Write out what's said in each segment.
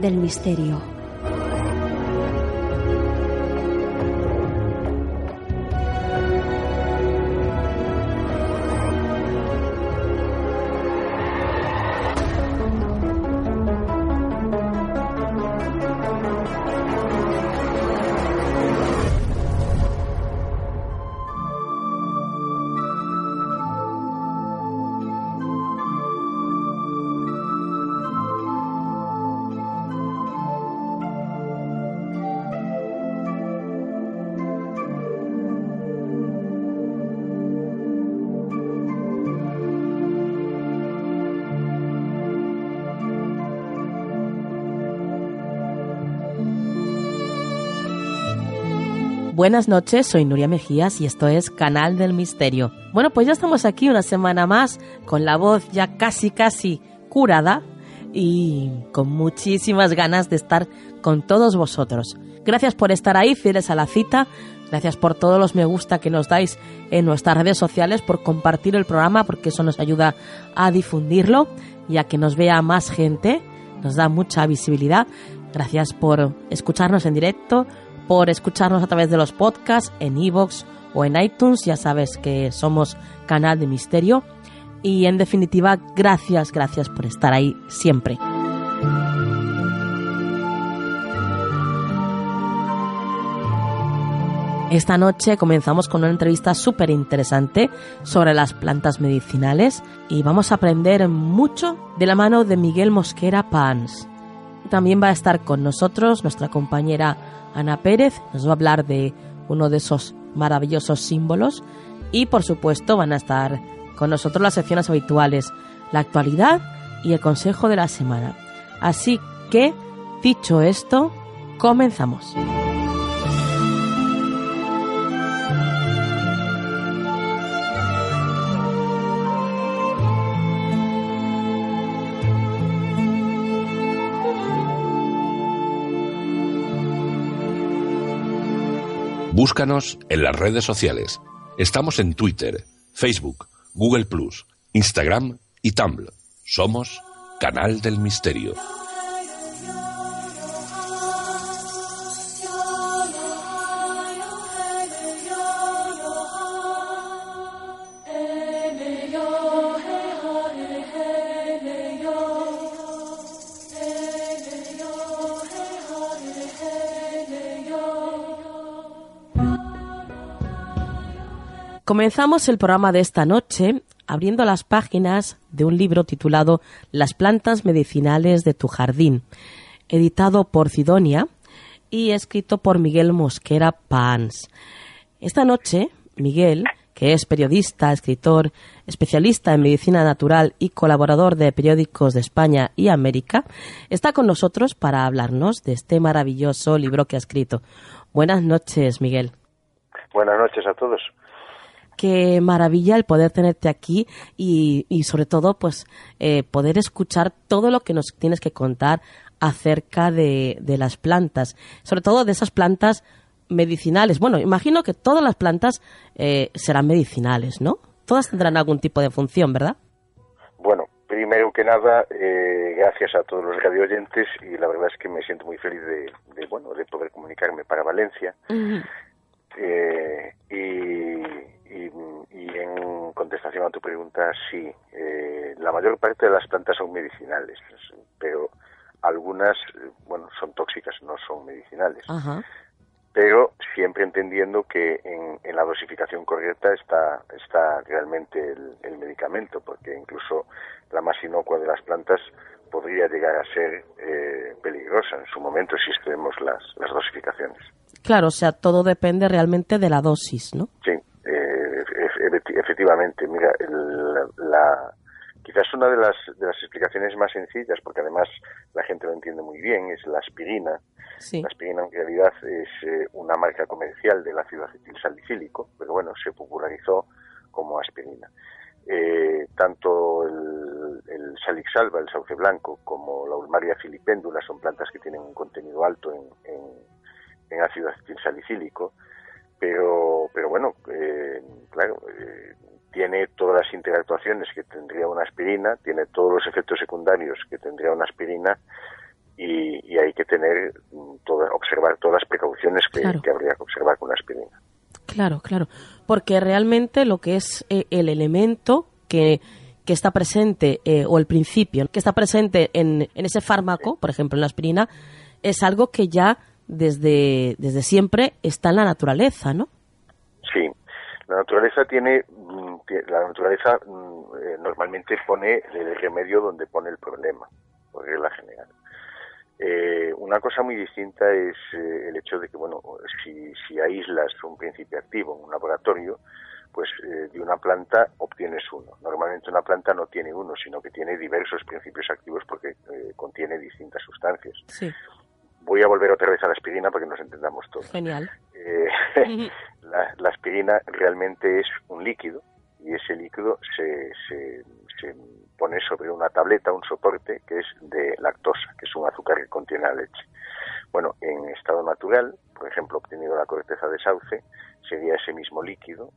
del misterio. Buenas noches, soy Nuria Mejías y esto es Canal del Misterio. Bueno, pues ya estamos aquí una semana más con la voz ya casi casi curada y con muchísimas ganas de estar con todos vosotros. Gracias por estar ahí, fieles a la cita. Gracias por todos los me gusta que nos dais en nuestras redes sociales, por compartir el programa, porque eso nos ayuda a difundirlo y a que nos vea más gente. Nos da mucha visibilidad. Gracias por escucharnos en directo, por escucharnos a través de los podcasts en iVoox o en iTunes. Ya sabes que somos canal de misterio. Y en definitiva, gracias, gracias por estar ahí siempre. Esta noche comenzamos con una entrevista súper interesante sobre las plantas medicinales y vamos a aprender mucho de la mano de Miguel Mosquera Pans. También va a estar con nosotros nuestra compañera Ana Pérez, nos va a hablar de uno de esos maravillosos símbolos y por supuesto van a estar con nosotros las secciones habituales, la actualidad y el consejo de la semana. Así que, dicho esto, comenzamos. Búscanos en las redes sociales. Estamos en Twitter, Facebook, Google Instagram y Tumblr. Somos Canal del Misterio. Comenzamos el programa de esta noche abriendo las páginas de un libro titulado Las plantas medicinales de tu jardín, editado por Sidonia y escrito por Miguel Mosquera Pans. Esta noche, Miguel, que es periodista, escritor, especialista en medicina natural y colaborador de periódicos de España y América, está con nosotros para hablarnos de este maravilloso libro que ha escrito. Buenas noches, Miguel. Buenas noches a todos. Qué maravilla el poder tenerte aquí y, y sobre todo, pues, eh, poder escuchar todo lo que nos tienes que contar acerca de, de las plantas, sobre todo de esas plantas medicinales. Bueno, imagino que todas las plantas eh, serán medicinales, ¿no? Todas tendrán algún tipo de función, ¿verdad? Bueno, primero que nada, eh, gracias a todos los radio oyentes y la verdad es que me siento muy feliz de, de bueno, de poder comunicarme para Valencia. eh, y, y, y, en contestación a tu pregunta, sí, eh, la mayor parte de las plantas son medicinales, pero algunas, bueno, son tóxicas, no son medicinales. Ajá pero siempre entendiendo que en, en, la dosificación correcta está, está realmente el, el, medicamento, porque incluso la más inocua de las plantas podría llegar a ser eh, peligrosa en su momento si excedemos las, las dosificaciones. Claro, o sea, todo depende realmente de la dosis, ¿no? Sí, efectivamente. Mira, el, la, quizás una de las, de las explicaciones más sencillas, porque además la gente lo entiende muy bien, es la aspirina. Sí. La aspirina en realidad es eh, una marca comercial del ácido acetilsalicílico, pero bueno, se popularizó como aspirina. Eh, tanto el, el salixalba, el sauce blanco, como la ulmaria filipéndula son plantas que tienen un contenido alto en, en, en ácido acetilsalicílico, pero, pero bueno, eh, claro, eh, tiene todas las interactuaciones que tendría una aspirina, tiene todos los efectos secundarios que tendría una aspirina y, y hay que tener toda, observar todas las precauciones que, Claro. que habría que observar con la aspirina. Claro, claro. Porque realmente lo que es eh, el elemento que, que está presente, eh, o el principio, que está presente en, en ese fármaco, por ejemplo en la aspirina, es algo que ya desde, desde siempre está en la naturaleza, ¿no? Sí, la naturaleza tiene, mm, la naturaleza mm, eh, normalmente pone el remedio donde pone el problema, por regla general. Eh, una cosa muy distinta es eh, el hecho de que, bueno, si, si aíslas un principio activo en un laboratorio, pues eh, de una planta obtienes uno. Normalmente una planta no tiene uno, sino que tiene diversos principios activos porque eh, contiene distintas sustancias. Sí, Voy a volver otra vez a la aspirina para que nos entendamos todos. genial. Eh, la, la aspirina realmente es un líquido y ese líquido se, se, se pone sobre una tableta, un soporte que es de lactosa, que es un azúcar que contiene la leche. Bueno, en estado natural, por ejemplo, obtenido la corteza de sauce, sería ese mismo líquido,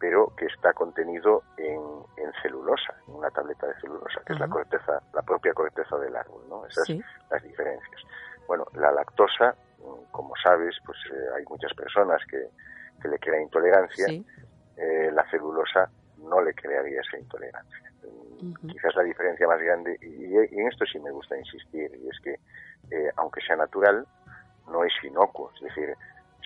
pero que está contenido en, en celulosa, en una tableta de celulosa, que es la corteza, la propia corteza del árbol, ¿no? Esas Sí. las diferencias. Bueno, la lactosa, mm, como sabes, pues eh, hay muchas personas que, que le crean intolerancia. Sí. Eh, la celulosa no le crearía esa intolerancia. Mm. Quizás la diferencia más grande, y, y en esto sí me gusta insistir, y es que eh, aunque sea natural, no es inocuo, es decir,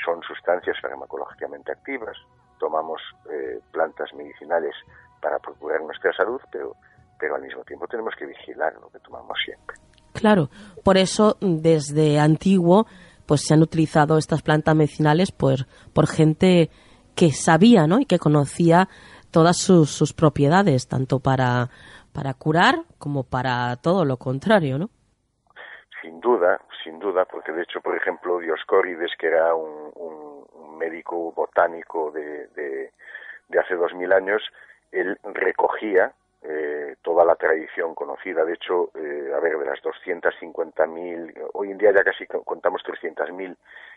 son sustancias farmacológicamente activas, tomamos eh, plantas medicinales para procurar nuestra salud, pero, pero al mismo tiempo tenemos que vigilar lo que tomamos siempre. Claro, por eso desde antiguo pues se han utilizado estas plantas medicinales por, por gente que sabía ¿no? y que conocía todas sus, sus propiedades, tanto para, para curar como para todo lo contrario, ¿no? Sin duda, sin duda, porque de hecho, por ejemplo, Dioscórides, que era un, un, un médico botánico de, de, de hace dos mil años, él recogía eh, toda la tradición conocida. De hecho, eh, a ver, de las 250.000, hoy en día ya casi contamos 300.000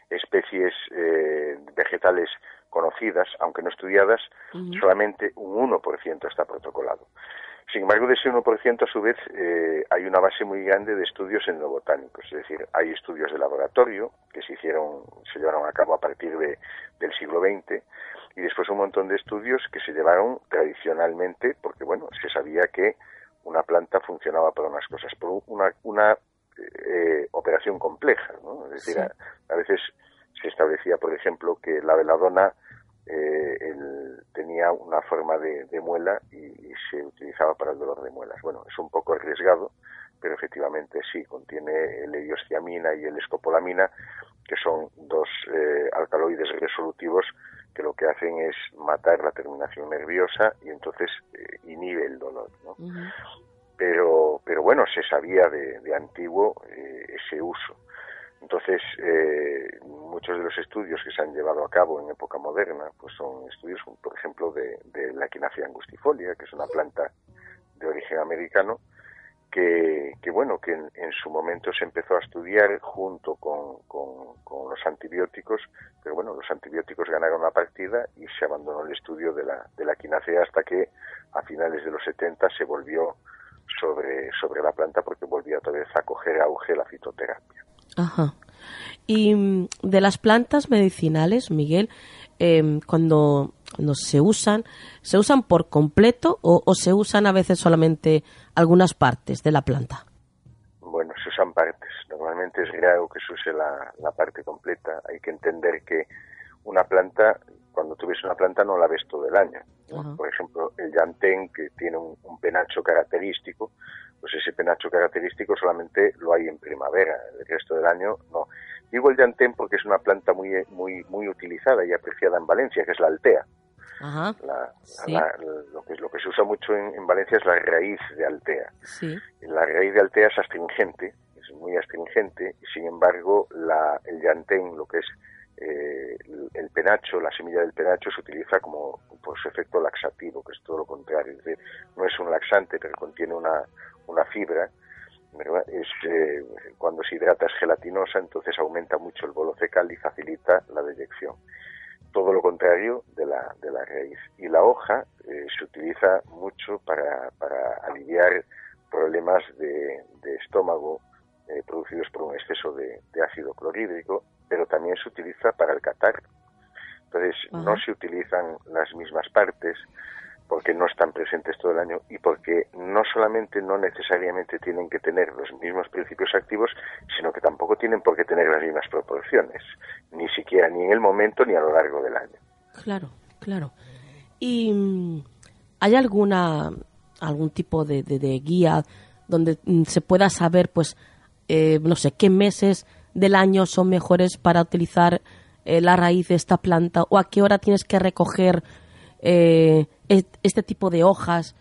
especies eh, vegetales conocidas, aunque no estudiadas, solamente un 1% está protocolado. Sin embargo, de ese 1%, a su vez, eh, hay una base muy grande de estudios etnobotánicos, es decir, hay estudios de laboratorio que se hicieron, se llevaron a cabo a partir de, del siglo XX, y después un montón de estudios que se llevaron tradicionalmente, porque bueno, se sabía que una planta funcionaba para unas cosas, por una, una eh, operación compleja, ¿no? Es decir, Sí. a, a veces se establecía, por ejemplo, que la veladona eh, el- tenía una forma de, de muela y, y se utilizaba para el dolor de muelas. Bueno, es un poco arriesgado, pero efectivamente sí, contiene el heliosciamina y el escopolamina, que son dos eh, alcaloides resolutivos que lo que hacen es matar la terminación nerviosa y entonces eh, inhibe el dolor. ¿no? Pero pero bueno se sabía de, de antiguo eh, ese uso Entonces, eh, muchos de los estudios que se han llevado a cabo en época moderna, pues son estudios, por ejemplo, de, la equinacia angustifolia, que es una planta de origen americano, que, bueno, que en, su momento se empezó a estudiar junto con, los antibióticos, pero bueno, los antibióticos ganaron la partida y se abandonó el estudio de la, de la equinacia hasta que a finales de los 70 se volvió sobre, sobre la planta porque volvía otra vez a coger auge la fitoterapia. Ajá. Y mm, de las plantas medicinales, Miguel, em, cuando, se usan, ¿se usan por completo o, se usan a veces solamente algunas partes de la planta? Bueno, se usan partes. Normalmente es raro que se use la, parte completa. Hay que entender que una planta, cuando tú ves una planta, no la ves todo el año. Por ejemplo, el llantén, que tiene un, penacho característico, pues ese penacho característico solamente lo hay en primavera, el resto del año no. Digo el llantén porque es una planta muy, muy, muy utilizada y apreciada en Valencia, que es la altea. Lo, que, lo que se usa mucho en, Valencia es la raíz de altea. La raíz de altea es astringente, es muy astringente, y sin embargo la, el llantén, lo que es eh, el penacho, la semilla del penacho se utiliza como por su efecto laxativo, que es todo lo contrario, es decir, no es un laxante, pero contiene una, una fibra, es eh, cuando se hidrata es gelatinosa, entonces aumenta mucho el bolo fecal y facilita la deyección. Todo lo contrario de la, de la raíz. Y la hoja eh, se utiliza mucho para, para aliviar problemas de, estómago eh, producidos por un exceso de, ácido clorhídrico, pero también se utiliza para el catarro. Entonces, no se utilizan las mismas partes, porque no están presentes todo el año y porque no solamente no necesariamente tienen que tener los mismos principios activos, sino que tampoco tienen por qué tener las mismas proporciones, ni siquiera ni en el momento ni a lo largo del año. Claro, claro. ¿Y mm, hay alguna algún tipo de, guía donde mm, se pueda saber, pues, eh, no sé, qué meses del año son mejores para utilizar eh, la raíz de esta planta o a qué hora tienes que recoger eh, este tipo de hojas?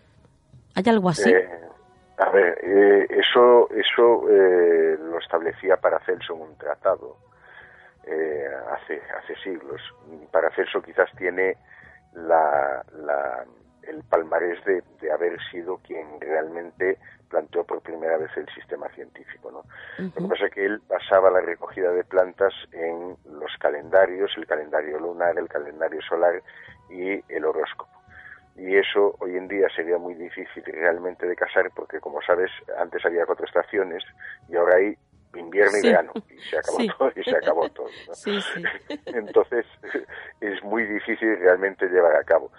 ¿Hay algo así? Eh, a ver, eh, eso, eso eh, lo establecía Paracelso en un tratado hace, hace siglos. Paracelso quizás tiene la, el palmarés de, de, haber sido quien realmente planteó por primera vez el sistema científico. ¿no? Lo que pasa es que él basaba la recogida de plantas en los calendarios, el calendario lunar, el calendario solar y el horóscopo. Y eso hoy en día sería muy difícil realmente de casar porque como sabes antes había cuatro estaciones y ahora hay invierno y verano. Y se acabó todo y se acabó todo entonces es muy difícil realmente llevar a cabo.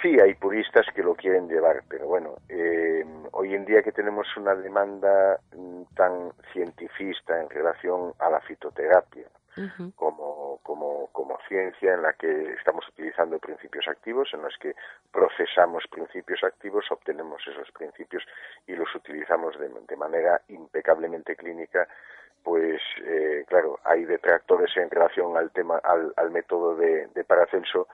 Sí hay puristas que lo quieren llevar pero bueno eh, hoy en día que tenemos una demanda mm, tan cientifista en relación a la fitoterapia como, como, como ciencia en la que estamos utilizando principios activos, en los que procesamos principios activos, obtenemos esos principios y los utilizamos de, manera impecablemente clínica, pues eh, claro, hay detractores en relación al tema, al, al método de, de Paracelso,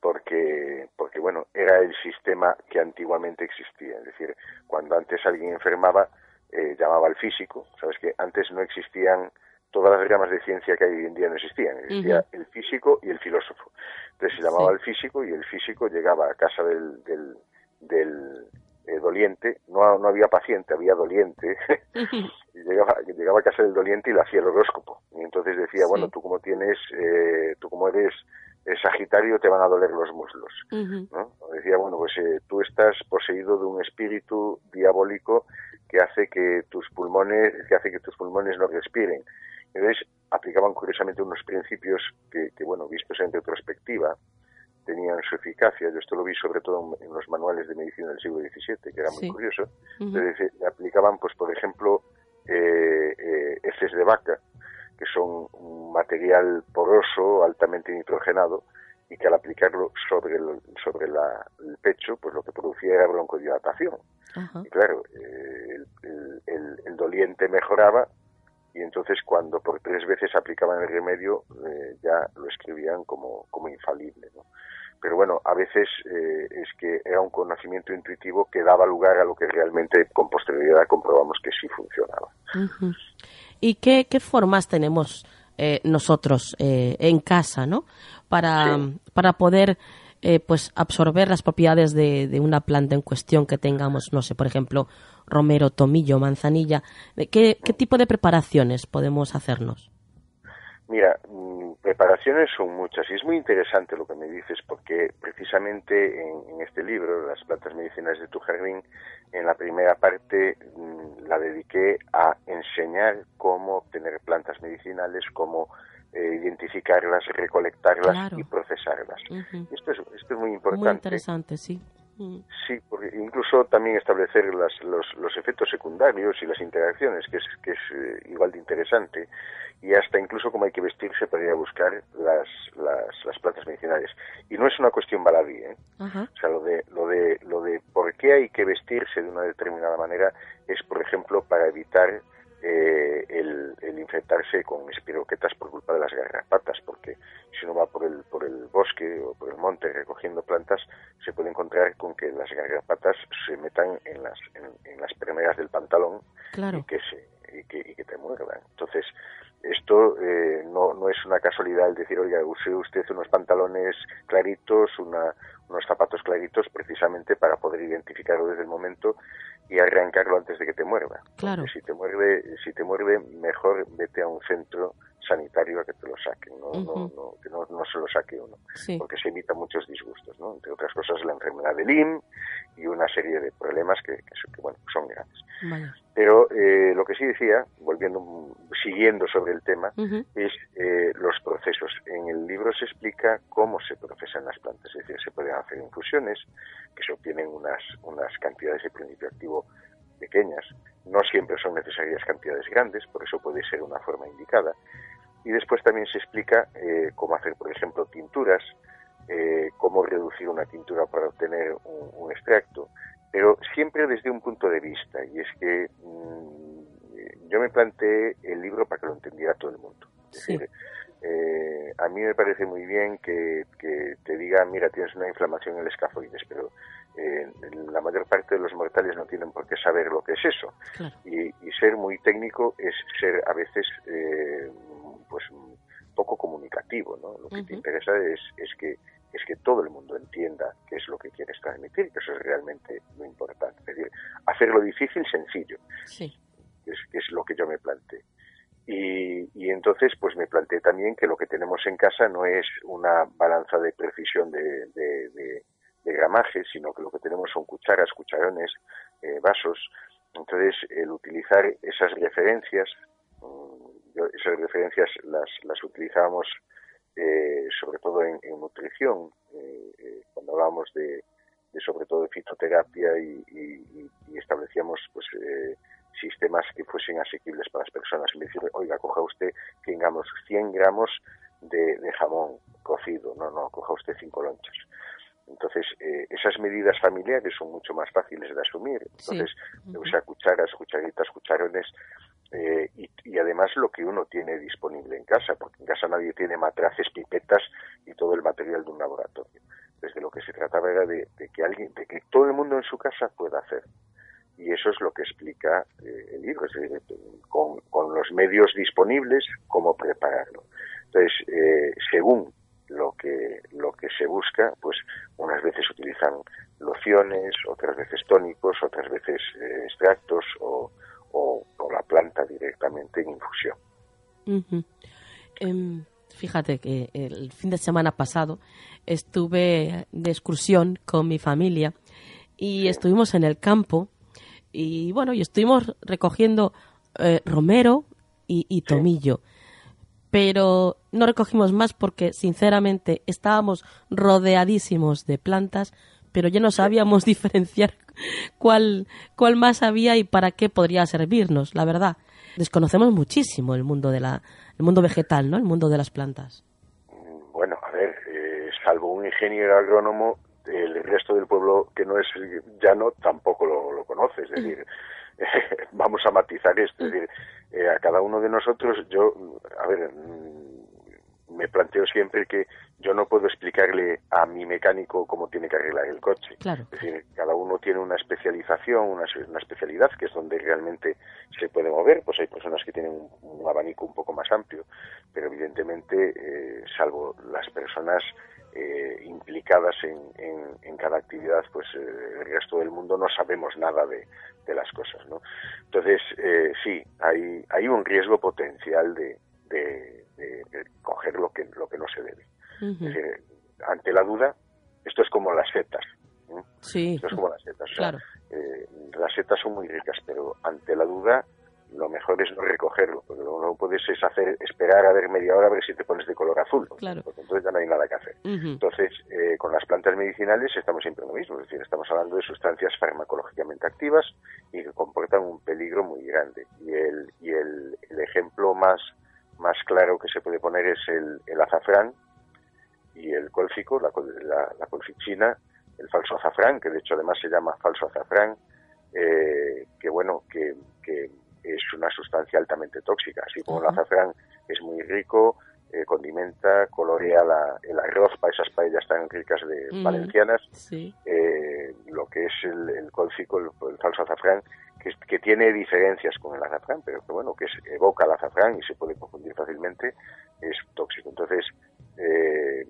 porque, porque bueno, era el sistema que antiguamente existía. Es decir, cuando antes alguien enfermaba, eh, llamaba al físico. Sabes que antes no existían todas las ramas de ciencia que hay hoy en día no existían. Existía el físico y el filósofo. Entonces se llamaba al físico y el físico llegaba a casa del, del, del eh, doliente. No, no había paciente, había doliente. y llegaba, llegaba a casa del doliente y le hacía el horóscopo. Y entonces decía, bueno, tú como tienes, eh, tú como eres Sagitario te van a doler los muslos. ¿no? Decía, bueno, pues eh, tú estás poseído de un espíritu diabólico que hace que tus pulmones, que hace que tus pulmones no respiren. Entonces, aplicaban curiosamente unos principios que, bueno, vistos en retrospectiva, tenían su eficacia. Yo esto lo vi sobre todo en los manuales de medicina del siglo XVII, que era muy curioso. Entonces, eh, aplicaban, pues, por ejemplo, eh, eh, heces de vaca, que son un material poroso, altamente nitrogenado, y que al aplicarlo sobre el, sobre el pecho, pues lo que producía era broncodilatación. Y claro, el, doliente mejoraba y entonces cuando por tres veces aplicaban el remedio eh, ya lo escribían como, como infalible. ¿no? Pero bueno, a veces eh, es que era un conocimiento intuitivo que daba lugar a lo que realmente con posterioridad comprobamos que sí funcionaba. ¿Y qué, qué formas tenemos eh, nosotros eh, en casa, ¿no? Para, para poder eh, pues absorber las propiedades de, de, una planta en cuestión que tengamos, no sé, por ejemplo, romero, tomillo, manzanilla. ¿Qué, qué tipo de preparaciones podemos hacernos? Mira, mm, preparaciones son muchas y es muy interesante lo que me dices porque precisamente en, en, este libro, Las plantas medicinales de tu jardín, en la primera parte mm, la dediqué a enseñar cómo obtener plantas medicinales, cómo eh, identificarlas, recolectarlas Claro. y procesarlas. Esto, es, esto es muy importante. Muy interesante, sí. Sí, porque incluso también establecer las, los, los efectos secundarios y las interacciones, que es, que es eh, igual de interesante, y hasta incluso cómo hay que vestirse para ir a buscar las, las, las plantas medicinales. Y no es una cuestión baladí, ¿eh? O sea, lo de, lo de, lo de por qué hay que vestirse de una determinada manera es, por ejemplo, para evitar eh, el, el infectarse con espiroquetas por culpa de las garrapatas, porque si uno va por el, por el bosque o por el monte recogiendo plantas, se puede encontrar con que las garrapatas se metan en las, en, en las permeras del pantalón Claro. y que se y que, y que te muerdan. Entonces, esto eh, no, no es una casualidad el decir, oiga, use usted unos pantalones claritos, una, unos zapatos claritos, precisamente para poder identificarlo desde el momento y arrancarlo antes de que te muerda. Claro. Porque si te muerde, si te muerde, mejor vete a un centro sanitario a que te lo saquen, no, no, no, que no, no se lo saque uno, Sí. porque se evita muchos disgustos, ¿no? Entre otras cosas la enfermedad de Lyme y una serie de problemas que, que, son- que, bueno, son grandes. Pero eh, lo que sí decía, volviendo, siguiendo sobre el tema, es eh, los procesos. En el libro se explica cómo se procesan las plantas, es decir, se pueden hacer infusiones que se obtienen unas, unas cantidades de principio activo pequeñas. No siempre son necesarias cantidades grandes, por eso puede ser una forma indicada. Y después también se explica eh, cómo hacer, por ejemplo, tinturas, eh, cómo reducir una tintura para obtener un, un extracto, pero siempre desde un punto de vista, y es que mm, yo me planteé el libro para que lo entendiera todo el mundo. Es Sí. decir, eh, a mí me parece muy bien que, que te diga, mira, tienes una inflamación en el escafoides, pero eh, la mayor parte de los mortales no tienen por qué saber lo que es eso. Claro. Y, y ser muy técnico es ser a veces eh, pues poco comunicativo, ¿no? Lo que te interesa es, es que es que todo el mundo entienda qué es lo que quieres transmitir, que eso es realmente lo importante. Es decir, hacerlo difícil sencillo, Sí. es, es lo que yo me planteé. Y, y entonces, pues me planteé también que lo que tenemos en casa no es una balanza de precisión de, de, de- de gramaje, sino que lo que tenemos son cucharas, cucharones, eh, vasos. Entonces, el utilizar esas referencias, mm, yo esas referencias las, las utilizábamos eh, sobre todo en, nutrición, eh, eh, cuando hablábamos de, de sobre todo de fitoterapia y, y- y- establecíamos pues sistemas que fuesen asequibles para las personas. Le decir, oiga, coja usted 100 gramos, 100 gramos de, de jamón cocido, no, no, coja usted 5 lonchas. Entonces, eh, esas medidas familiares son mucho más fáciles de asumir. Sí. Entonces, Ujú. usa cucharas, cucharitas, cucharones, eh, y, y además lo que uno tiene disponible en casa, porque en casa nadie tiene matraces, pipetas y todo el material de un laboratorio. Desde lo que se trataba era de, de que alguien, de que todo el mundo en su casa pueda hacer. Y eso es lo que explica eh, el libro, es decir, con, con los medios disponibles, cómo prepararlo. Entonces, eh, según lo que lo que se busca, pues unas veces utilizan lociones, otras veces tónicos, otras veces eh, extractos o, o, o la planta directamente en infusión. Ujú. Em, fíjate que el fin de semana pasado estuve de excursión con mi familia y estuvimos en el campo y bueno, y estuvimos recogiendo eh, romero y, y tomillo. Pero no recogimos más porque sinceramente estábamos rodeadísimos de plantas, pero ya no sabíamos diferenciar cuál, cuál más había y para qué podría servirnos, la verdad. Desconocemos muchísimo el mundo de la, el mundo vegetal, ¿no? El mundo de las plantas. Mm, Bueno, a ver, eh, salvo un ingeniero agrónomo, el resto del pueblo que no es llano tampoco lo, lo conoce. Es decir, vamos a matizar esto. Es decir, eh, a cada uno de nosotros, yo, a ver, mm, me planteo siempre que yo no puedo explicarle a mi mecánico cómo tiene que arreglar el coche. Claro. Es decir, cada uno tiene una especialización, una, una especialidad que es donde realmente se puede mover. Pues hay personas que tienen un, abanico un poco más amplio, pero evidentemente, eh, salvo las personas eh, implicadas en, en, cada actividad, pues eh, el resto del mundo no sabemos nada de, de las cosas, ¿no? Entonces, eh, sí, hay, hay un riesgo potencial de, de, coger lo que, lo que no se debe. ante la duda, esto es como las setas. Sí. Esto es como las setas. claro. Eh, las setas son muy ricas, pero ante la duda lo mejor es no recogerlo, porque lo que no puedes es hacer, esperar a ver media hora a ver si te pones de color azul, claro. porque entonces ya no hay nada que hacer. Entonces, eh, con las plantas medicinales estamos siempre lo mismo, es decir, estamos hablando de sustancias farmacológicamente activas y que comportan un peligro muy grande. Y el, y el, el ejemplo más, más claro que se puede poner es el, el azafrán y el cólfico, la, la, la colfichina, el falso azafrán, que de hecho además se llama falso azafrán, eh, que bueno, que, que es una sustancia altamente tóxica. Así como el azafrán es muy rico, eh, condimenta, colorea el arroz para esas paellas tan ricas de valencianas, eh, lo que es el, el cólfico, el, falso azafrán, que, que, tiene diferencias con el azafrán, pero que bueno, que evoca el azafrán y se puede confundir fácilmente, es tóxico. Entonces, eh,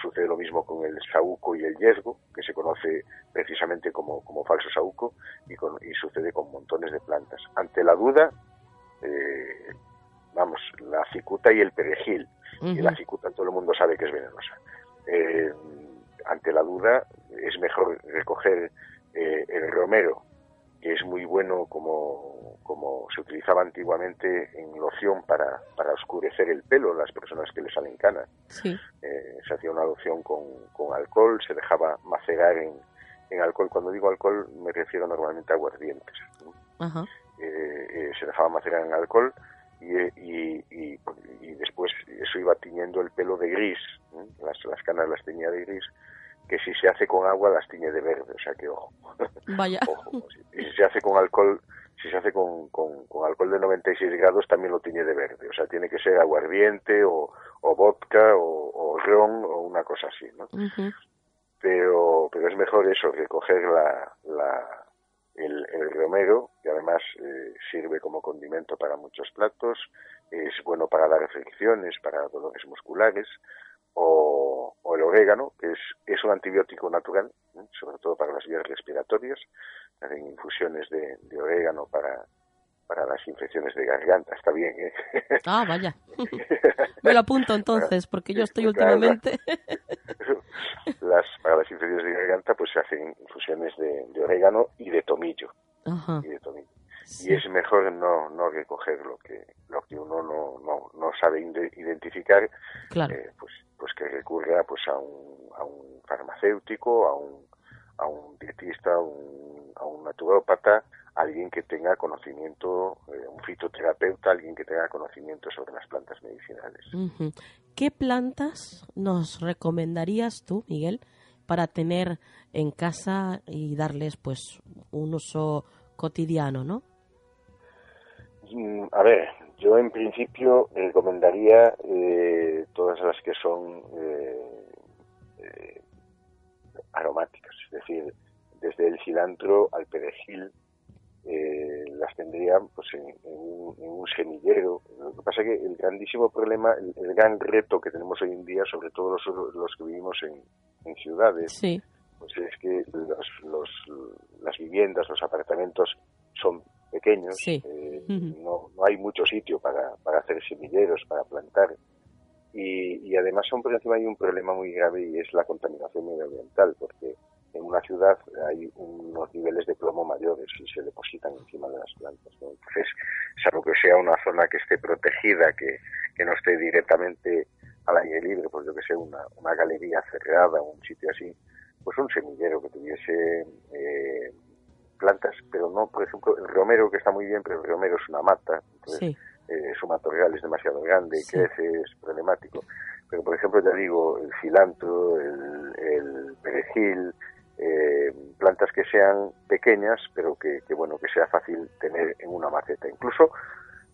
sucede lo mismo con el saúco y el yesgo, que se conoce precisamente como, como falso saúco, y, y sucede con montones de plantas. Ante la duda, eh, vamos, la cicuta y el perejil. Y la cicuta todo el mundo sabe que es venenosa. Eh, ante la duda, es mejor recoger eh, el romero, que es muy bueno como, como se utilizaba antiguamente en loción para, para oscurecer el pelo, las personas que le salen canas. Eh, se hacía una loción con, con, alcohol, se dejaba macerar en, en, alcohol. Cuando digo alcohol me refiero normalmente a aguardientes. Eh, eh, se dejaba macerar en alcohol y, y, y, después eso iba tiñendo el pelo de gris, las, las canas las tenía de gris que si se hace con agua las tiñe de verde, o sea que ojo. Vaya. Y si se hace con alcohol, si se hace con, con, alcohol de 96 grados también lo tiñe de verde, o sea, tiene que ser aguardiente o, o vodka o, ron o una cosa así, ¿no? Pero pero es mejor eso, recoger la, la, el, el romero, que además eh, sirve como condimento para muchos platos, es bueno para dar fricciones, para dolores musculares, o, el orégano, que es, es un antibiótico natural, sobre todo para las vías respiratorias. Hacen infusiones de, orégano para, para las infecciones de garganta. Está bien, ¿eh? Ah, vaya. Me lo apunto entonces, porque yo estoy últimamente... las, para las infecciones de garganta, pues se hacen infusiones de, orégano y de tomillo. Y de tomillo. Y es mejor no, no recoger lo que, lo que uno no, no, no sabe identificar, claro. Eh, pues que recurra pues a un, a un farmacéutico, a un, a un dietista, a un, a un naturópata, alguien que tenga conocimiento, eh, un fitoterapeuta, alguien que tenga conocimiento sobre las plantas medicinales. ¿Qué plantas nos recomendarías tú, Miguel, para tener en casa y darles pues un uso cotidiano, no? Mm, a ver, yo en principio recomendaría eh, todas las que son eh, eh, aromáticas, es decir, desde el cilantro al perejil, las tendría pues en, un, semillero. Lo que pasa es que el grandísimo problema, el, gran reto que tenemos hoy en día, sobre todo los, que vivimos en, ciudades, pues es que los, las viviendas, los apartamentos son pequeños, eh, no, no hay mucho sitio para, para hacer semilleros, para plantar. Y, y además son por encima hay un problema muy grave y es la contaminación medioambiental, porque en una ciudad hay unos niveles de plomo mayores y se depositan encima de las plantas. Entonces, salvo que sea una zona que esté protegida, que, que no esté directamente al aire libre, pues yo que sé, una, una galería cerrada, un sitio así, pues un semillero que tuviese eh, plantas, pero no, por ejemplo, el romero, que está muy bien, pero el romero es una mata, entonces eh, su matorral es demasiado grande, y crece, es problemático. Pero, por ejemplo, ya digo, el cilantro, el, perejil, eh, plantas que sean pequeñas, pero que, bueno, que sea fácil tener en una maceta, incluso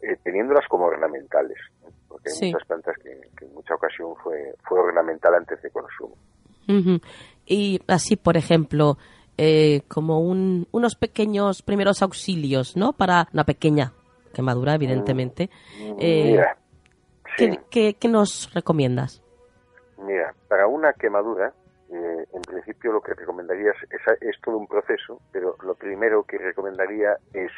eh, teniéndolas como ornamentales, porque hay muchas plantas que, en mucha ocasión fue, fue ornamental antes de consumo. Y así, por ejemplo, eh, como un, unos pequeños primeros auxilios, ¿no? Para una pequeña quemadura, evidentemente. Mm, Eh, Mira, sí. ¿qué, qué, qué nos recomiendas? Mira, para una quemadura, eh, en principio lo que recomendaría es, es, es todo un proceso, pero lo primero que recomendaría es,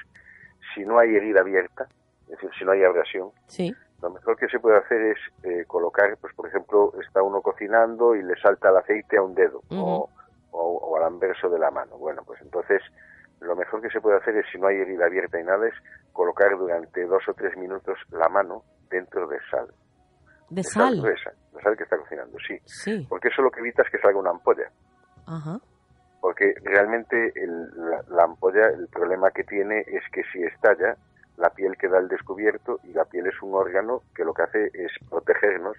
si no hay herida abierta, es decir, si no hay abrasión, Sí. lo mejor que se puede hacer es eh, colocar, pues por ejemplo, está uno cocinando y le salta el aceite a un dedo o, o, o al anverso de la mano. Bueno, pues entonces lo mejor que se puede hacer es, si no hay herida abierta y nada, es colocar durante dos o tres minutos la mano dentro de sal. De sal. gruesa, la sal que está cocinando, sí. Sí. Porque eso lo que evita es que salga una ampolla. Ajá. Porque realmente el- la, la ampolla, el problema que tiene es que si estalla, la piel queda al descubierto y la piel es un órgano que lo que hace es protegernos,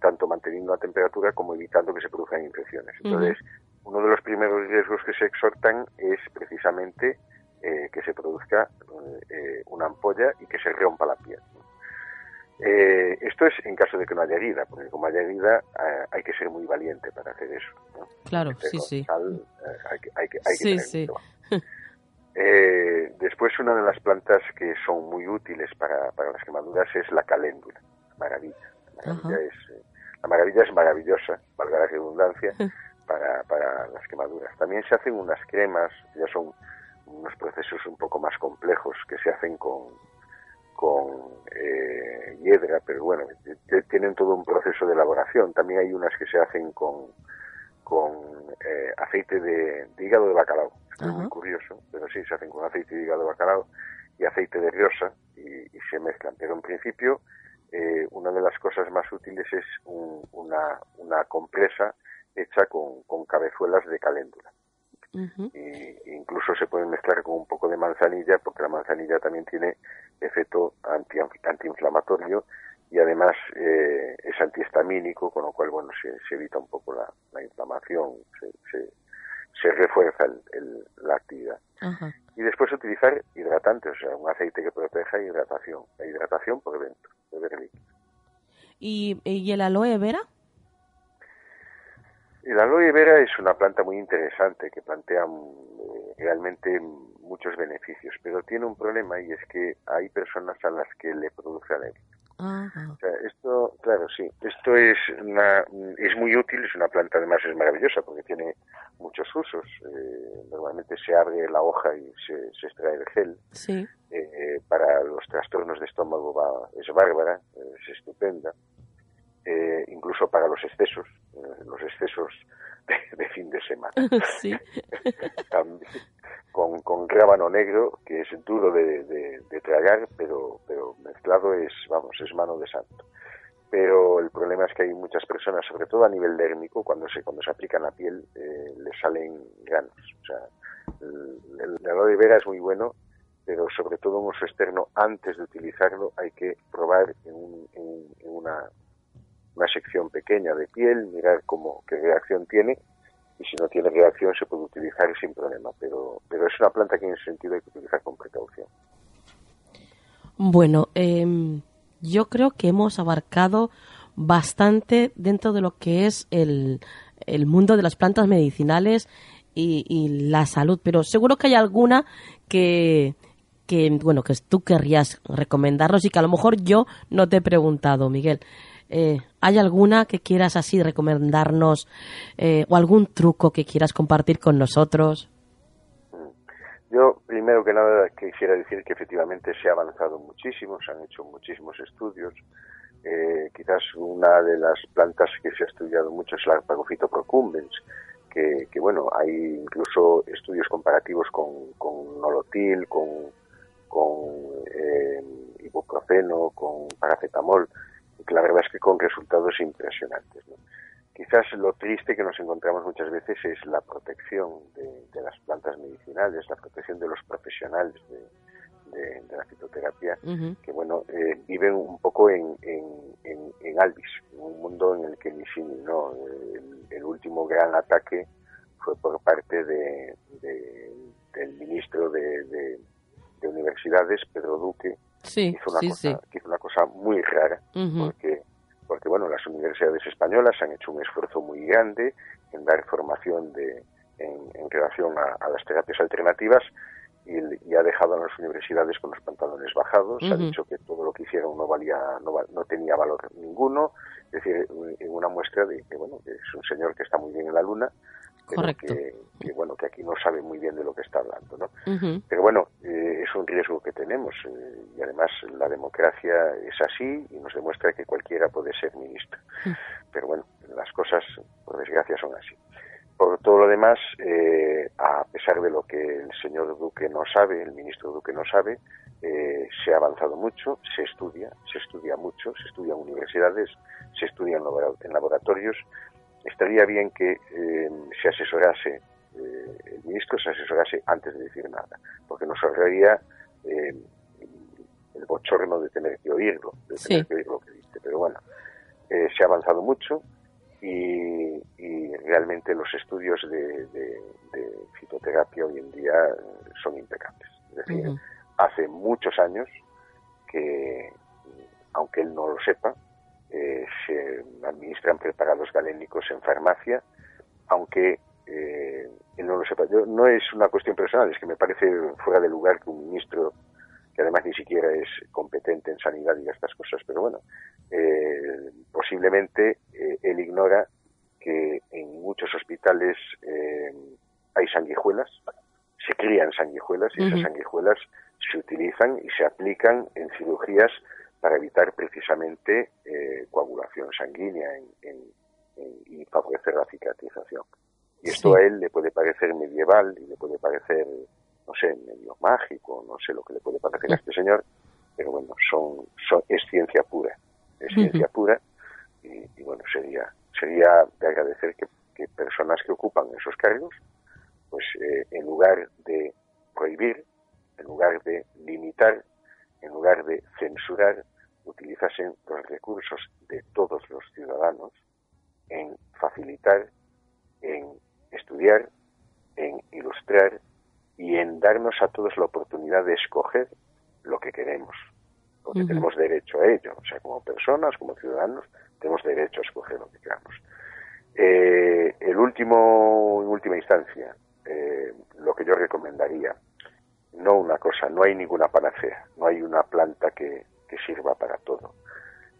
tanto manteniendo la temperatura como evitando que se produzcan infecciones. Entonces, uno de los primeros riesgos que se exhortan es precisamente eh, que se produzca eh, una ampolla y que se rompa la piel. Eh, esto es en caso de que no haya herida, porque como haya herida hay que ser muy valiente para hacer eso. ¿no? Claro, sí, sí. sal, hay que, hay que, hay que Sí, sí. después, una de las plantas que son muy útiles para, para las quemaduras es la caléndula, maravilla. La maravilla, Ajá. es, la maravilla es maravillosa, valga la redundancia, para, para las quemaduras. También se hacen unas cremas, ya son unos procesos un poco más complejos que se hacen con, con eh, hiedra, pero bueno, tienen todo un proceso de elaboración. También hay unas que se hacen con, con eh, aceite de, de hígado de bacalao. Esto es muy curioso, pero sí, se hacen con aceite de hígado de bacalao y aceite de riosa y, y se mezclan. Pero en principio, eh, una de las cosas más útiles es un- una, una compresa hecha con, con cabezuelas de caléndula Ujú. y incluso se pueden mezclar con un poco de manzanilla porque la manzanilla también tiene efecto anti, antiinflamatorio y además eh, es antihistamínico con lo cual bueno se, se evita un poco la, la inflamación se, se, se refuerza el- el- la actividad y después utilizar hidratantes o sea un aceite que proteja e hidratación la hidratación por dentro beber líquido ¿Y, ¿Y el aloe vera? El aloe vera es una planta muy interesante que plantea mm, realmente muchos beneficios, pero tiene un problema y es que hay personas a las que le produce alergia. O sea, esto, claro, sí, esto es una, es muy útil, es una planta además es maravillosa porque tiene muchos usos. Eh, normalmente se abre la hoja y se, se extrae el gel. Sí. Eh, para los trastornos de estómago va, es bárbara, eh, es estupenda. Eh, incluso para los excesos, eh, los excesos de, de fin de semana. sí. También con, con rábano negro, que es duro de, de- de tragar, pero, pero mezclado es, vamos, es mano de santo. Pero el problema es que hay muchas personas, sobre todo a nivel dérmico, cuando se, cuando se aplica en la piel, eh, le salen granos. O sea, el, el, aloe vera es muy bueno, pero sobre todo en uso externo, antes de utilizarlo, hay que probar en, un- en- en una, una sección pequeña de piel, mirar cómo, qué reacción tiene y si no tiene reacción se puede utilizar sin problema, pero, pero es una planta que en ese sentido hay que utilizar con precaución. Bueno, em, yo creo que hemos abarcado bastante dentro de lo que es el, el mundo de las plantas medicinales y, la salud, pero seguro que hay alguna que, que, bueno, que tú querrías recomendarnos y que a lo mejor yo no te he preguntado, Miguel. Eh, ¿Hay alguna que quieras así recomendarnos eh, o algún truco que quieras compartir con nosotros? Yo, primero que nada, quisiera decir que efectivamente se ha avanzado muchísimo, se han hecho muchísimos estudios. Eh, quizás una de las plantas que se ha estudiado mucho es la Arpagophyta procumbens, que, que bueno, hay incluso estudios comparativos con, con nolotil, con, con eh, ibuprofeno, con paracetamol, que la verdad es que con resultados impresionantes. ¿no? Quizás lo triste que nos encontramos muchas veces es la protección de, de las plantas medicinales, la protección de los profesionales de, de, de la fitoterapia, Uh -huh. que bueno, eh, viven un poco en, en, en, en, Alvis, en un mundo en el que ni sí ni no. El, el último gran ataque fue por parte de, de del ministro de, de, universidades, Pedro Duque, sí, una sí, cosa, sí. que hizo una cosa muy rara, Uh -huh. porque porque bueno, las universidades españolas han hecho un esfuerzo muy grande en dar formación de, en, relación a, las terapias alternativas y, ha dejado a las universidades con los pantalones bajados, ha dicho que todo lo que hicieron no valía, no, no tenía valor ninguno, es decir, en una muestra de que bueno, que es un señor que está muy bien en la luna, Correcto. Que, bueno que aquí no sabe muy bien de lo que está hablando no pero bueno eh, es un riesgo que tenemos eh, y además la democracia es así y nos demuestra que cualquiera puede ser ministro. Pero bueno las cosas por desgracia son así. Por todo lo demás eh, a pesar de lo que el señor Duque no sabe el ministro Duque no sabe se ha avanzado mucho se estudia se estudia mucho se estudia en universidades se estudia en laboratorios estaría bien que eh, se asesorase, eh, el ministro se asesorase antes de decir nada, porque nos ahorraría eh, el bochorno de tener que oírlo, de tener que oír lo que dice. Pero bueno, se ha avanzado mucho y, realmente los estudios de, fitoterapia hoy en día son impecables. Es decir, hace muchos años que, aunque él no lo sepa, eh, se administran preparados galénicos en farmacia, aunque eh, no lo sepa. Yo, no es una cuestión personal, es que me parece fuera de lugar que un ministro, que además ni siquiera es competente en sanidad, diga estas cosas, pero bueno, eh, posiblemente él ignora que en muchos hospitales hay sanguijuelas, se crían sanguijuelas y esas sanguijuelas se utilizan y se aplican en cirugías para evitar precisamente eh, coagulación sanguínea y favorecer la cicatrización. Y esto a él le puede parecer medieval y le puede parecer, no sé, medio mágico, no sé lo que le puede parecer a este señor, pero bueno, son, son es ciencia pura, es ciencia pura y, bueno, sería sería de agradecer que, personas que ocupan esos cargos, pues eh, en lugar de prohibir, en lugar de limitar, en lugar de censurar, utilizasen los recursos de todos los ciudadanos en facilitar, en estudiar, en ilustrar y en darnos a todos la oportunidad de escoger lo que queremos, porque tenemos derecho a ello, o sea, como personas, como ciudadanos, tenemos derecho a escoger lo que queramos. Eh, el último, en última instancia, eh, lo que yo recomendaría, no una cosa, no hay ninguna panacea, no hay una planta que, que sirva para todo.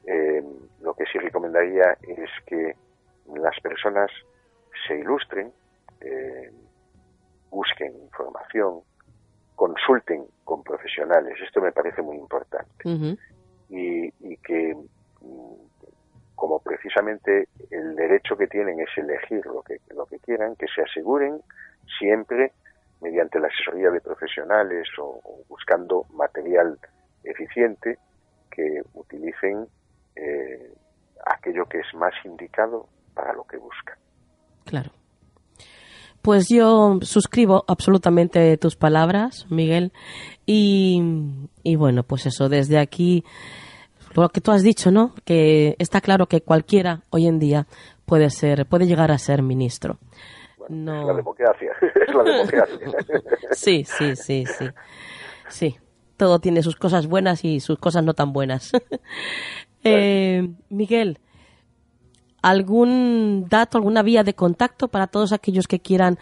Eh, lo que sí recomendaría es que las personas se ilustren, eh, busquen información, consulten con profesionales. Esto me parece muy importante. y, que, mm, como precisamente el derecho que tienen es elegir lo que, lo que quieran, que se aseguren siempre mediante la asesoría de profesionales o buscando material eficiente, que utilicen eh, aquello que es más indicado para lo que buscan. Claro. Pues yo suscribo absolutamente tus palabras, Miguel. Y, y, bueno, pues eso, desde aquí, lo que tú has dicho, ¿no? Que está claro que cualquiera hoy en día puede ser, puede llegar a ser ministro. no... Es la democracia, es la democracia. sí, sí, sí, sí. Sí, todo tiene sus cosas buenas y sus cosas no tan buenas. eh, Miguel, ¿algún dato, alguna vía de contacto para todos aquellos que quieran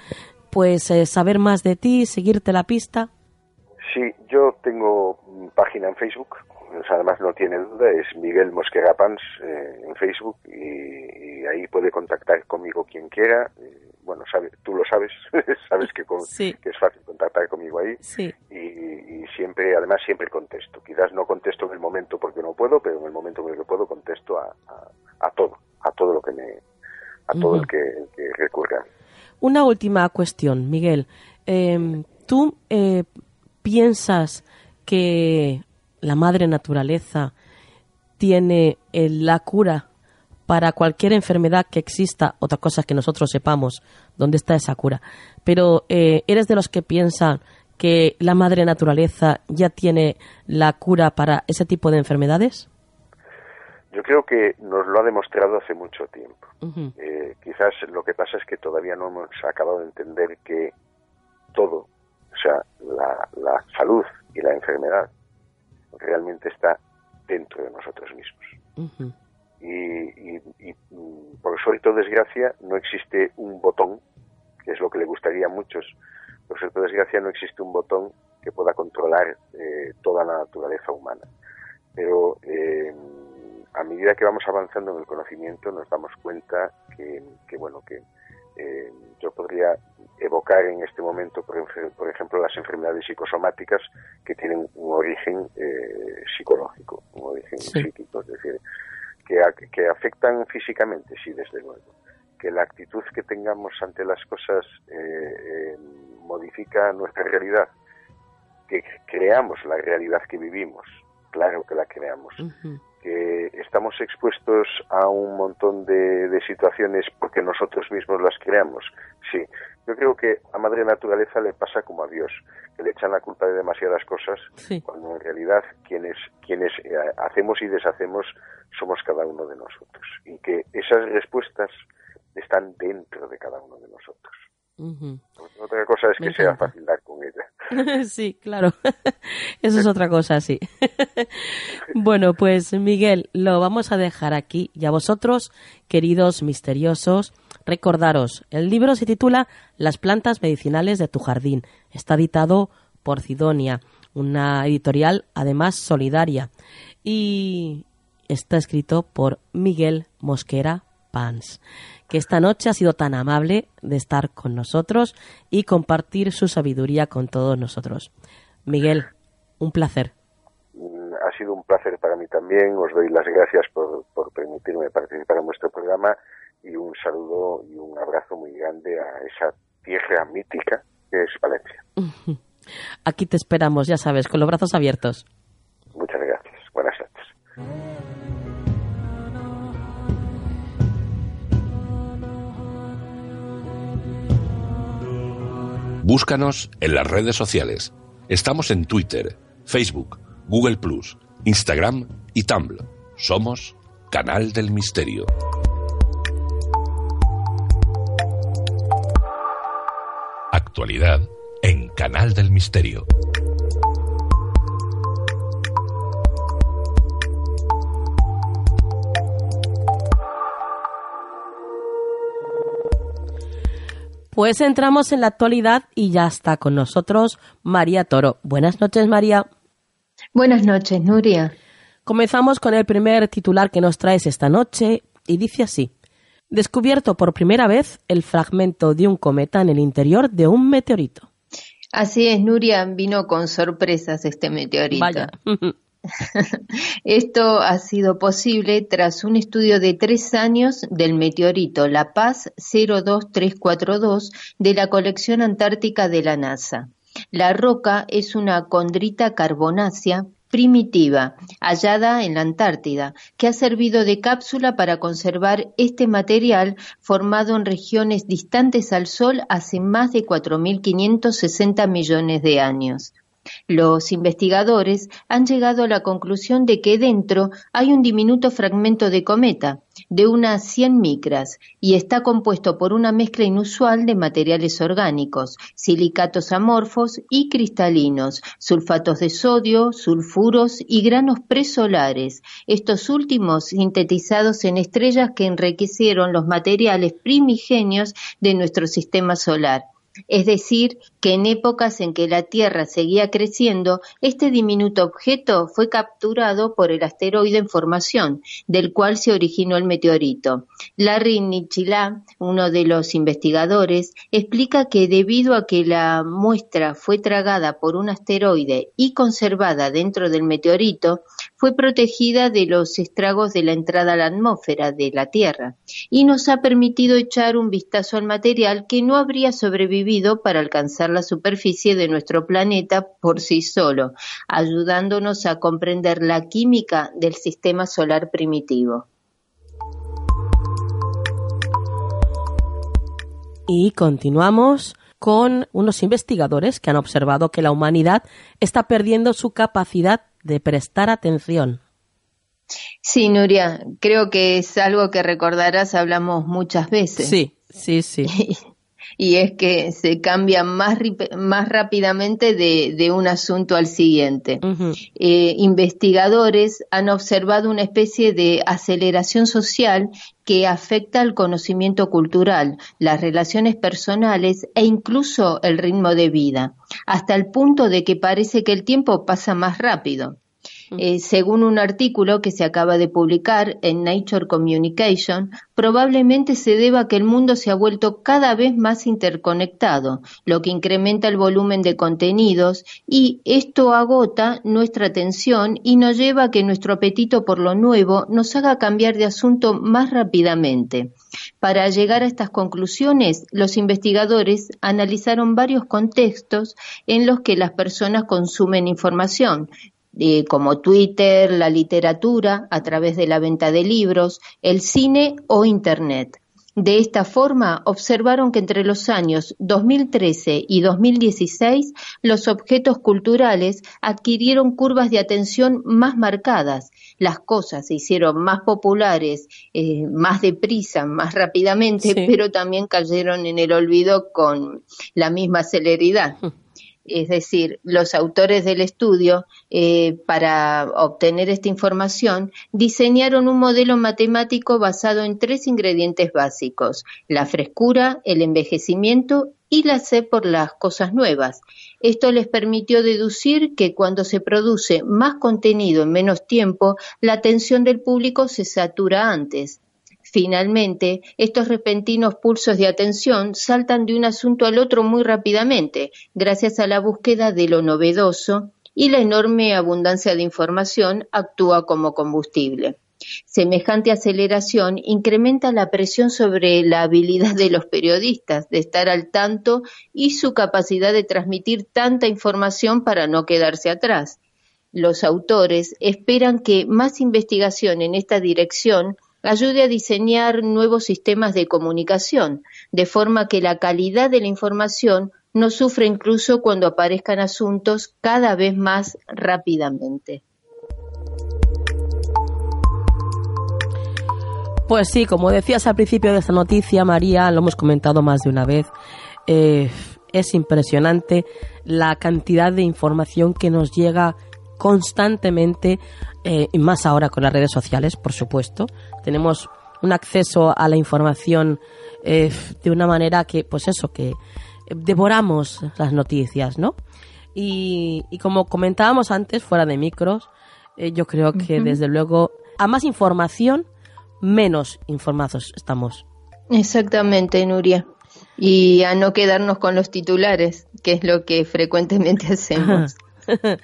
pues eh, saber más de ti, seguirte la pista? Sí, yo tengo página en Facebook, además no tiene duda, es Miguel Mosquera Pans eh, en Facebook y, ahí puede contactar conmigo quien quiera. bueno, sabe, tú lo sabes, sabes que, que, es fácil contactar conmigo ahí. Sí. Y, siempre, además siempre contesto. Quizás no contesto en el momento porque no puedo, pero en el momento en el que puedo contesto a, a, todo, a todo lo que me, a todo el, que, que recurra. Una última cuestión, Miguel. Em, ¿Tú eh, piensas que la madre naturaleza tiene la cura para cualquier enfermedad que exista, otra cosa que nosotros sepamos dónde está esa cura. Pero eh, eres de los que piensan que la madre naturaleza ya tiene la cura para ese tipo de enfermedades? Yo creo que nos lo ha demostrado hace mucho tiempo. Eh, quizás lo que pasa es que todavía no hemos acabado de entender que todo, o sea, la, salud y la enfermedad realmente está dentro de nosotros mismos. y, y, por suerte o desgracia no existe un botón, que es lo que le gustaría a muchos, por suerte o desgracia no existe un botón que pueda controlar eh, toda la naturaleza humana. Pero eh, a medida que vamos avanzando en el conocimiento nos damos cuenta que, bueno, que eh, yo podría evocar en este momento, por, ejemplo, las enfermedades psicosomáticas que tienen un origen psicológico, un origen psíquico, es decir, que, afectan físicamente, sí, desde luego. Que la actitud que tengamos ante las cosas eh, eh, modifica nuestra realidad. Que creamos la realidad que vivimos, claro que la creamos. Estamos expuestos a un montón de, situaciones porque nosotros mismos las creamos, sí. Yo creo que a Madre Naturaleza le pasa como a Dios, que le echan la culpa de demasiadas cosas, cuando en realidad quienes, quienes eh, hacemos y deshacemos somos cada uno de nosotros y que esas respuestas están dentro de cada uno de nosotros. Otra cosa es que sea fácil dar con ella. sí, claro. Eso es otra cosa, sí. bueno, pues Miguel, lo vamos a dejar aquí. Y a vosotros, queridos misteriosos, recordaros, el libro se titula Las plantas medicinales de tu jardín. Está editado por Sidonia, una editorial además solidaria. Y está escrito por Miguel Mosquera Pans, que esta noche ha sido tan amable de estar con nosotros y compartir su sabiduría con todos nosotros. Miguel, un placer. Mm, ha sido un placer para mí también. Os doy las gracias por, permitirme participar en vuestro programa y un saludo y un abrazo muy grande a esa tierra mítica que es Valencia. Aquí te esperamos, ya sabes, con los brazos abiertos. Muchas gracias. Búscanos en las redes sociales. Estamos en Twitter, Facebook, Google Instagram y Tumblr. Somos Canal del Misterio. Actualidad en Canal del Misterio. Pues entramos en la actualidad y ya está con nosotros María Toro. Buenas noches, María. Buenas noches, Nuria. Comenzamos con el primer titular que nos traes esta noche y dice así. Descubierto por primera vez el fragmento de un cometa en el interior de un meteorito. Así es, Nuria, vino con sorpresas este meteorito. Vaya. Esto ha sido posible tras un estudio de tres años del meteorito La Paz 02342 de la colección antártica de la NASA. La roca es una condrita carbonácea primitiva, hallada en la Antártida, que ha servido de cápsula para conservar este material formado en regiones distantes al Sol hace más de 4.560 millones de años. Los investigadores han llegado a la conclusión de que dentro hay un diminuto fragmento de cometa, de unas 100 micras, y está compuesto por una mezcla inusual de materiales orgánicos, silicatos amorfos y cristalinos, sulfatos de sodio, sulfuros y granos presolares, estos últimos sintetizados en estrellas que enriquecieron los materiales primigenios de nuestro sistema solar es decir, que en épocas en que la Tierra seguía creciendo, este diminuto objeto fue capturado por el asteroide en formación, del cual se originó el meteorito. Larry Nichilá, uno de los investigadores, explica que debido a que la muestra fue tragada por un asteroide y conservada dentro del meteorito, fue protegida de los estragos de la entrada a la atmósfera de la Tierra y nos ha permitido echar un vistazo al material que no habría sobrevivido para alcanzar la superficie de nuestro planeta por sí solo, ayudándonos a comprender la química del sistema solar primitivo. Y continuamos con unos investigadores que han observado que la humanidad está perdiendo su capacidad de prestar atención. Sí, Nuria, creo que es algo que recordarás, hablamos muchas veces. Sí, sí, sí. y es que se cambia más, más rápidamente de, un asunto al siguiente. Eh, investigadores han observado una especie de aceleración social que afecta al conocimiento cultural, las relaciones personales e incluso el ritmo de vida, hasta el punto de que parece que el tiempo pasa más rápido. Eh, según un artículo que se acaba de publicar en Nature Communication, probablemente se deba a que el mundo se ha vuelto cada vez más interconectado, lo que incrementa el volumen de contenidos y esto agota nuestra atención y nos lleva a que nuestro apetito por lo nuevo nos haga cambiar de asunto más rápidamente. Para llegar a estas conclusiones, los investigadores analizaron varios contextos en los que las personas consumen información, eh, como Twitter, la literatura, a través de la venta de libros, el cine o Internet. De esta forma, observaron que entre los años 2013 y 2016 los objetos culturales adquirieron curvas de atención más marcadas, las cosas se hicieron más populares, eh, más deprisa, más rápidamente, pero también cayeron en el olvido con la misma celeridad. Es decir, los autores del estudio, eh, para obtener esta información, diseñaron un modelo matemático basado en tres ingredientes básicos, la frescura, el envejecimiento y la sed por las cosas nuevas. Esto les permitió deducir que cuando se produce más contenido en menos tiempo, la atención del público se satura antes. Finalmente, estos repentinos pulsos de atención saltan de un asunto al otro muy rápidamente, gracias a la búsqueda de lo novedoso y la enorme abundancia de información actúa como combustible. Semejante aceleración incrementa la presión sobre la habilidad de los periodistas de estar al tanto y su capacidad de transmitir tanta información para no quedarse atrás. Los autores esperan que más investigación en esta dirección ayude a diseñar nuevos sistemas de comunicación, de forma que la calidad de la información no sufra incluso cuando aparezcan asuntos cada vez más rápidamente. Pues sí, como decías al principio de esta noticia, María, lo hemos comentado más de una vez, eh, es impresionante la cantidad de información que nos llega constantemente, eh, y más ahora con las redes sociales, por supuesto. Tenemos un acceso a la información eh, de una manera que, pues eso, que devoramos las noticias, ¿no? Y, como comentábamos antes, fuera de micros, eh, yo creo que desde luego a más información, menos informados estamos. Exactamente, Nuria. Y a no quedarnos con los titulares, que es lo que frecuentemente hacemos.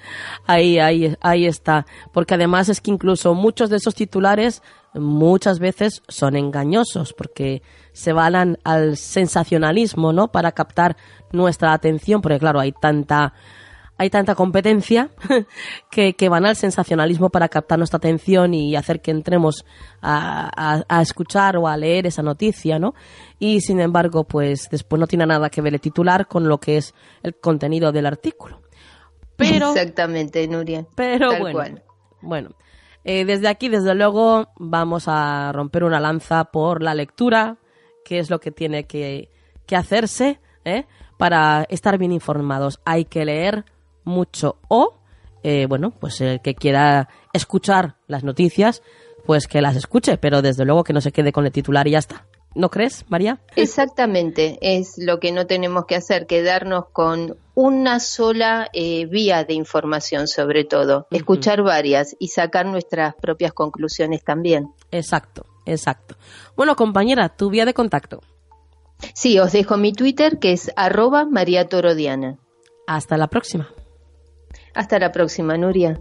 ahí, ahí, ahí está. Porque además es que incluso muchos de esos titulares muchas veces son engañosos porque se valan al sensacionalismo, ¿no? Para captar nuestra atención, porque claro, hay tanta hay tanta competencia que, que, van al sensacionalismo para captar nuestra atención y hacer que entremos a, a, escuchar o a leer esa noticia, ¿no? Y sin embargo, pues después no tiene nada que ver el titular con lo que es el contenido del artículo. Pero, Exactamente, Nuria. Pero bueno, bueno. Eh, desde aquí, desde luego, vamos a romper una lanza por la lectura, que es lo que tiene que, que hacerse ¿eh? para estar bien informados. Hay que leer mucho o, eh, bueno, pues el que quiera escuchar las noticias, pues que las escuche, pero desde luego que no se quede con el titular y ya está. ¿No crees, María? Exactamente, es lo que no tenemos que hacer, quedarnos con una sola eh, vía de información sobre todo, escuchar varias y sacar nuestras propias conclusiones también. Exacto, exacto. Bueno, compañera, tu vía de contacto. Sí, os dejo mi Twitter que es arroba María Torodiana. Hasta la próxima. Hasta la próxima, Nuria.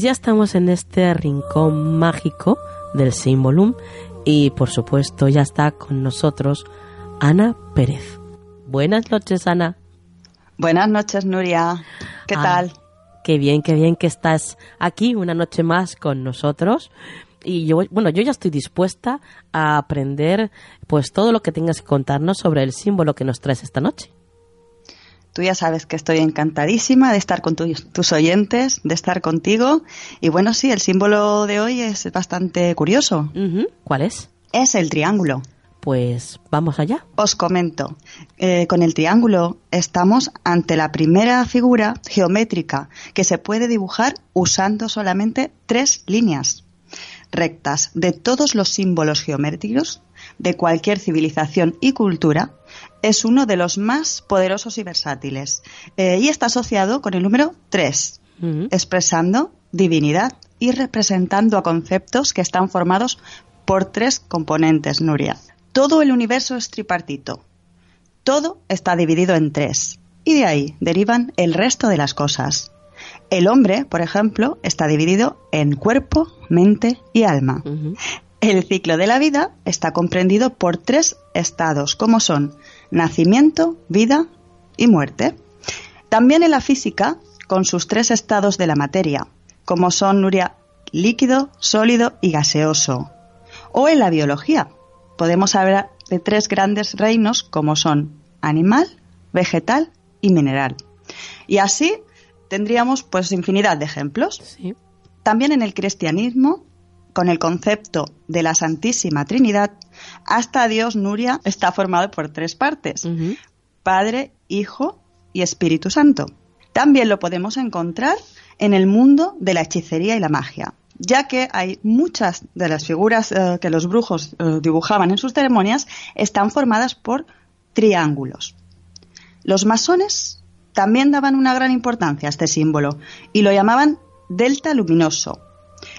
Pues ya estamos en este rincón mágico del Symbolum y por supuesto ya está con nosotros Ana Pérez. Buenas noches, Ana. Buenas noches, Nuria. ¿Qué ah, tal? Qué bien, qué bien que estás aquí una noche más con nosotros. Y yo, bueno, yo ya estoy dispuesta a aprender pues todo lo que tengas que contarnos sobre el símbolo que nos traes esta noche. Tú ya sabes que estoy encantadísima de estar con tus oyentes, de estar contigo. Y bueno, sí, el símbolo de hoy es bastante curioso. ¿Cuál es? Es el triángulo. Pues vamos allá. Os comento. Eh, con el triángulo estamos ante la primera figura geométrica que se puede dibujar usando solamente tres líneas rectas de todos los símbolos geométricos de cualquier civilización y cultura es uno de los más poderosos y versátiles eh, y está asociado con el número 3, expresando divinidad y representando a conceptos que están formados por tres componentes, Nuria. Todo el universo es tripartito. Todo está dividido en tres. Y de ahí derivan el resto de las cosas. El hombre, por ejemplo, está dividido en cuerpo, mente y alma. El ciclo de la vida está comprendido por tres estados, como son nacimiento, vida y muerte. También en la física, con sus tres estados de la materia, como son Nuria, líquido, sólido y gaseoso. O en la biología, podemos hablar de tres grandes reinos como son animal, vegetal y mineral. Y así tendríamos pues infinidad de ejemplos. También en el cristianismo con el concepto de la Santísima Trinidad, hasta Dios Nuria está formado por tres partes, Padre, Hijo y Espíritu Santo. También lo podemos encontrar en el mundo de la hechicería y la magia, ya que hay muchas de las figuras eh, que los brujos eh, dibujaban en sus ceremonias están formadas por triángulos. Los masones también daban una gran importancia a este símbolo y lo llamaban delta luminoso,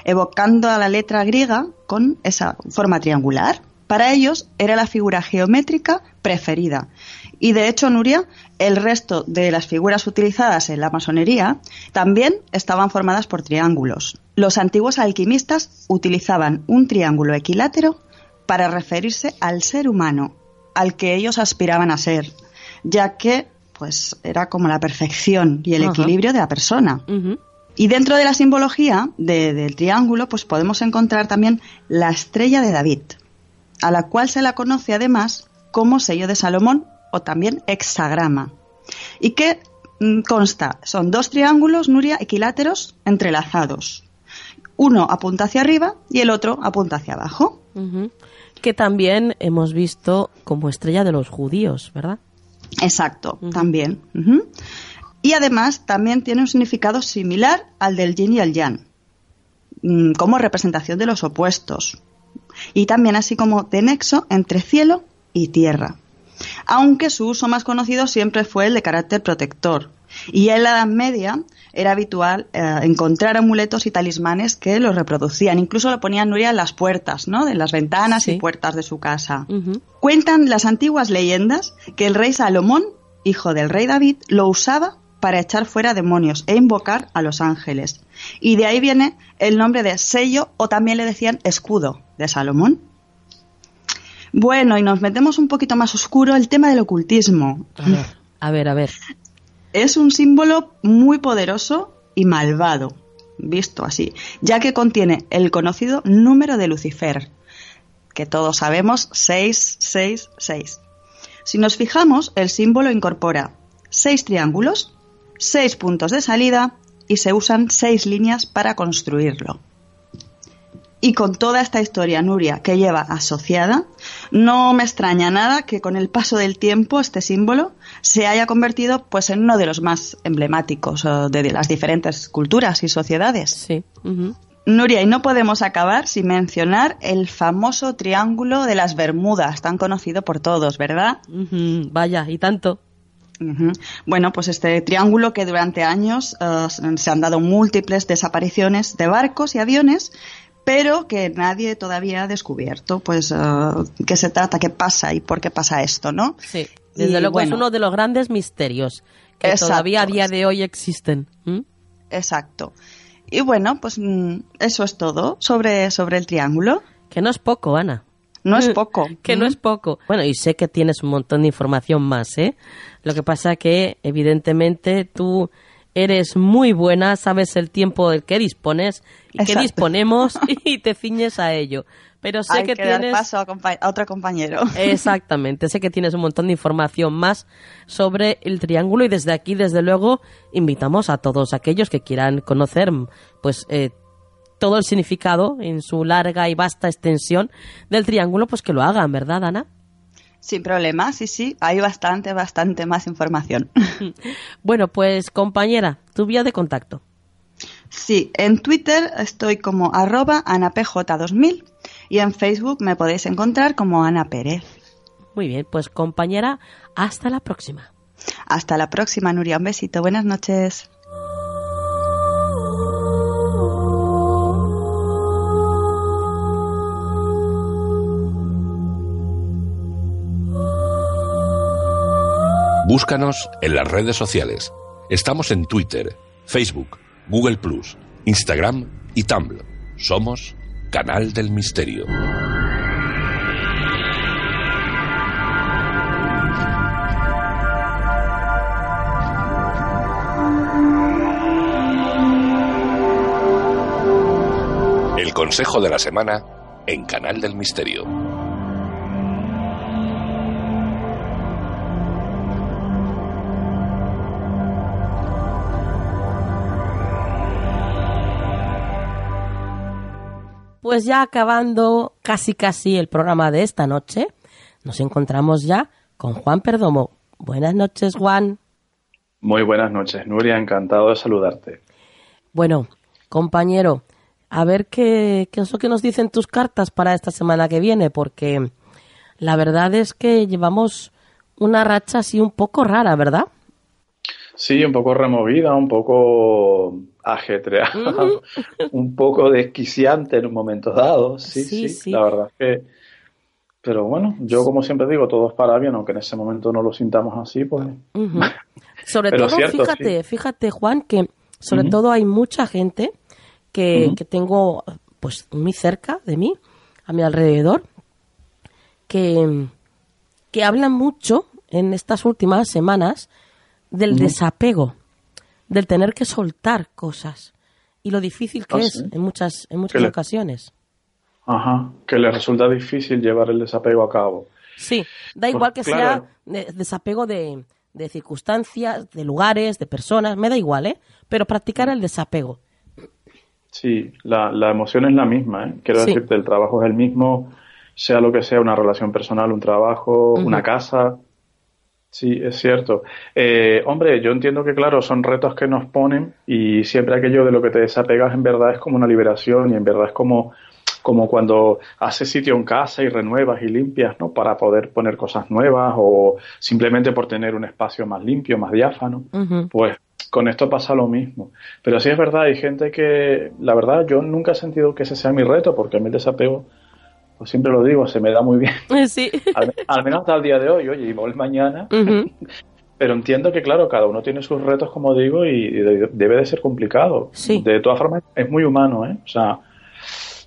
evocando a la letra griega con esa forma triangular. Para ellos era la figura geométrica preferida. Y de hecho, Nuria, el resto de las figuras utilizadas en la masonería también estaban formadas por triángulos. Los antiguos alquimistas utilizaban un triángulo equilátero para referirse al ser humano, al que ellos aspiraban a ser, ya que pues era como la perfección y el equilibrio de la persona. Y dentro de la simbología del triángulo, pues podemos encontrar también la estrella de David, a la cual se la conoce además como sello de Salomón o también hexagrama. Y que mm, consta, son dos triángulos, Nuria, equiláteros entrelazados. Uno apunta hacia arriba y el otro apunta hacia abajo. Que también hemos visto como estrella de los judíos, ¿verdad? Exacto, también. Y además también tiene un significado similar al del yin y el yang, mm, como representación de los opuestos. Y también así como de nexo entre cielo y tierra. Aunque su uso más conocido siempre fue el de carácter protector. Y en la Edad Media era habitual eh, encontrar amuletos y talismanes que lo reproducían. Incluso lo ponían Nuria en las puertas, ¿no? En las ventanas y puertas de su casa. Cuentan las antiguas leyendas que el rey Salomón, hijo del rey David, lo usaba para echar fuera demonios e invocar a los ángeles. Y de ahí viene el nombre de sello o también le decían escudo de Salomón. Bueno, y nos metemos un poquito más oscuro el tema del ocultismo. A ver, a ver, a ver. Es un símbolo muy poderoso y malvado, visto así, ya que contiene el conocido número de Lucifer, que todos sabemos 666. Si nos fijamos, el símbolo incorpora seis triángulos seis puntos de salida y se usan seis líneas para construirlo. Y con toda esta historia, Nuria, que lleva asociada, no me extraña nada que con el paso del tiempo este símbolo se haya convertido pues en uno de los más emblemáticos de las diferentes culturas y sociedades. Sí. Nuria, y no podemos acabar sin mencionar el famoso Triángulo de las Bermudas, tan conocido por todos, ¿verdad? Vaya, y tanto. Bueno, pues este triángulo que durante años eh, se han dado múltiples desapariciones de barcos y aviones, pero que nadie todavía ha descubierto, pues, eh, qué se trata, qué pasa y por qué pasa esto, ¿no? Sí, desde luego es uno de los grandes misterios que todavía a día de hoy existen. Exacto. Y bueno, pues mm, eso es todo sobre, sobre el triángulo. Que no es poco, Ana. No es poco. que no es poco. Bueno, y sé que tienes un montón de información más, ¿eh? Lo que pasa que, evidentemente, tú eres muy buena, sabes el tiempo del que dispones y que disponemos y te ciñes a ello. Pero sé que, tienes paso a, otro compañero. Exactamente, sé que tienes un montón de información más sobre el triángulo y desde aquí, desde luego, invitamos a todos aquellos que quieran conocer, pues eh, todo el significado en su larga y vasta extensión del triángulo, pues que lo hagan, ¿verdad, Ana? Sin problema, sí, sí, hay bastante, bastante más información. bueno, pues compañera, tu vía de contacto. Sí, en Twitter estoy como arroba anapj2000 y en Facebook me podéis encontrar como Ana Pérez. Muy bien, pues compañera, hasta la próxima. Hasta la próxima, Nuria. Un besito. Buenas noches. Búscanos en las redes sociales. Estamos en Twitter, Facebook, Google Instagram y Tumblr. Somos Canal del Misterio. El consejo de la semana en Canal del Misterio. Pues ya acabando casi casi el programa de esta noche, nos encontramos ya con Juan Perdomo. Buenas noches, Juan. Muy buenas noches, Nuria, encantado de saludarte. Bueno, compañero, a ver qué, qué es lo que nos dicen tus cartas para esta semana que viene, porque la verdad es que llevamos una racha así un poco rara, ¿verdad? Sí, un poco removida, un poco ajetreada, un poco desquiciante en un momento dado. Sí, sí, sí, la verdad es que. Pero bueno, yo como siempre digo, todo es para bien, aunque en ese momento no lo sintamos así, pues. Sobre todo, fíjate, fíjate, Juan, que sobre todo hay mucha gente que, que tengo pues muy cerca de mí, a mi alrededor, que, que hablan mucho en estas últimas semanas del desapego, del tener que soltar cosas y lo difícil que ah, es en muchas, en muchas ocasiones. Ajá, que le resulta difícil llevar el desapego a cabo. Sí, da pues igual que sea desapego de, de, circunstancias, de lugares, de personas, me da igual, ¿eh? Pero practicar el desapego. Sí, la, la emoción es la misma, ¿eh? Quiero decirte, el trabajo es el mismo, sea lo que sea, una relación personal, un trabajo, una casa, Sí, es cierto. Eh, hombre, yo entiendo que, claro, son retos que nos ponen y siempre aquello de lo que te desapegas en verdad es como una liberación y en verdad es como, como cuando haces sitio en casa y renuevas y limpias, ¿no? Para poder poner cosas nuevas o simplemente por tener un espacio más limpio, más diáfano. Pues con esto pasa lo mismo. Pero sí es verdad, hay gente que, la verdad, yo nunca he sentido que ese sea mi reto porque a mí el desapego pues siempre lo digo, se me da muy bien. Sí. Al, menos hasta el día de hoy, oye, y voy mañana. Pero entiendo que, claro, cada uno tiene sus retos, como digo, y debe de ser complicado. Sí. De todas formas, es muy humano, ¿eh? O sea,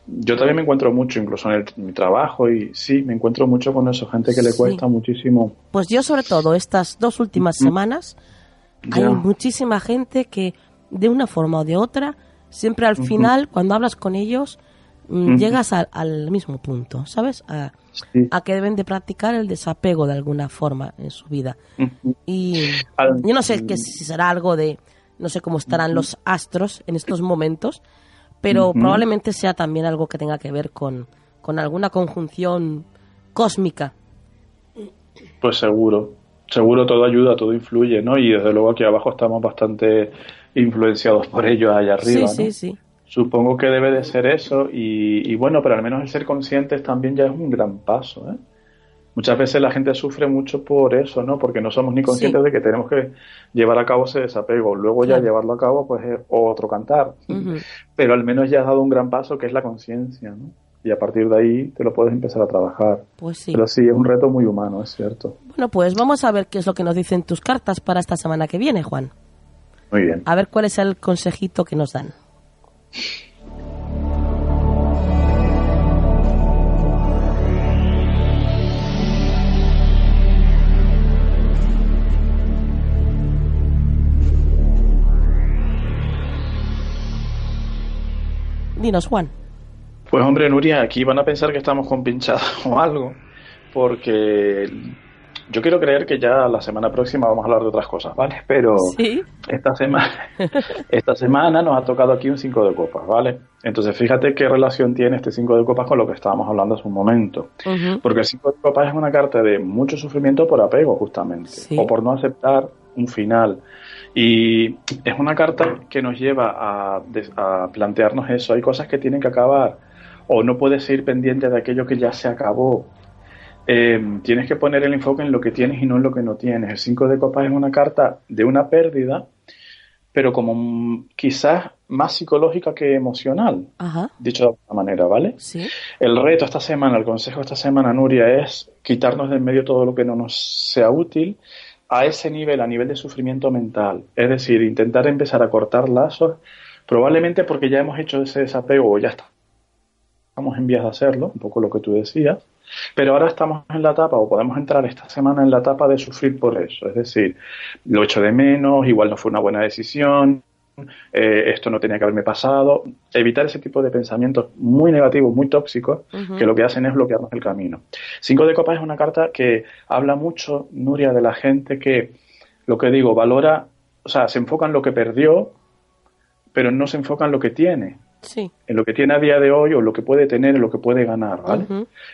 yo también me encuentro mucho, incluso en, mi trabajo, y sí, me encuentro mucho con eso, gente que le cuesta muchísimo. Pues yo, sobre todo, estas dos últimas semanas, hay muchísima gente que, de una forma o de otra, siempre al final, cuando hablas con ellos, Mm, llegas al, mismo punto, ¿sabes? A, que deben de practicar el desapego de alguna forma en su vida. Y yo no sé que si será algo de, no sé cómo estarán los astros en estos momentos, pero probablemente sea también algo que tenga que ver con, con alguna conjunción cósmica. Pues seguro, seguro todo ayuda, todo influye, ¿no? Y desde luego aquí abajo estamos bastante influenciados por ello allá arriba. Sí, sí, sí. Supongo que debe de ser eso y, bueno, pero al menos el ser conscientes también ya es un gran paso, ¿eh? muchas veces la gente sufre mucho por eso, ¿no? Porque no somos ni conscientes de que tenemos que llevar a cabo ese desapego. Luego ya llevarlo a cabo, pues es otro cantar. Pero al menos ya has dado un gran paso que es la conciencia, ¿no? Y a partir de ahí te lo puedes empezar a trabajar. Pues sí. Pero sí, es un reto muy humano, es cierto. Bueno, pues vamos a ver qué es lo que nos dicen tus cartas para esta semana que viene, Juan. Muy bien. A ver cuál es el consejito que nos dan. Dinos, Juan. Pues hombre, Nuria, aquí van a pensar que estamos compinchados o algo, porque yo quiero creer que ya la semana próxima vamos a hablar de otras cosas, ¿vale? Pero esta semana esta semana nos ha tocado aquí un 5 de copas, ¿vale? Entonces fíjate qué relación tiene este 5 de copas con lo que estábamos hablando hace un momento. Porque el 5 de copas es una carta de mucho sufrimiento por apego, justamente, o por no aceptar un final. Y es una carta que nos lleva a, a, plantearnos eso. Hay cosas que tienen que acabar o no puedes ir pendiente de aquello que ya se acabó. Eh, tienes que poner el enfoque en lo que tienes y no en lo que no tienes. El 5 de copas es una carta de una pérdida, pero como quizás más psicológica que emocional, dicho de alguna manera, ¿vale? Sí. El reto esta semana, el consejo esta semana, Nuria, es quitarnos del medio todo lo que no nos sea útil a ese nivel, a nivel de sufrimiento mental. Es decir, intentar empezar a cortar lazos, probablemente porque ya hemos hecho ese desapego o ya estamos en vías de hacerlo, un poco lo que tú decías, pero ahora estamos en la etapa, o podemos entrar esta semana en la etapa de sufrir por eso. Es decir, lo echo de menos, igual no fue una buena decisión, eh, esto no tenía que haberme pasado. Evitar ese tipo de pensamientos muy negativos, muy tóxicos, que lo que hacen es bloquearnos el camino. Cinco de copas es una carta que habla mucho, Nuria, de la gente que, lo que digo, valora, o sea, se enfoca en lo que perdió, pero no se enfoca en lo que tiene. Sí. En lo que tiene a día de hoy o lo que puede tener, en lo que puede ganar, ¿vale?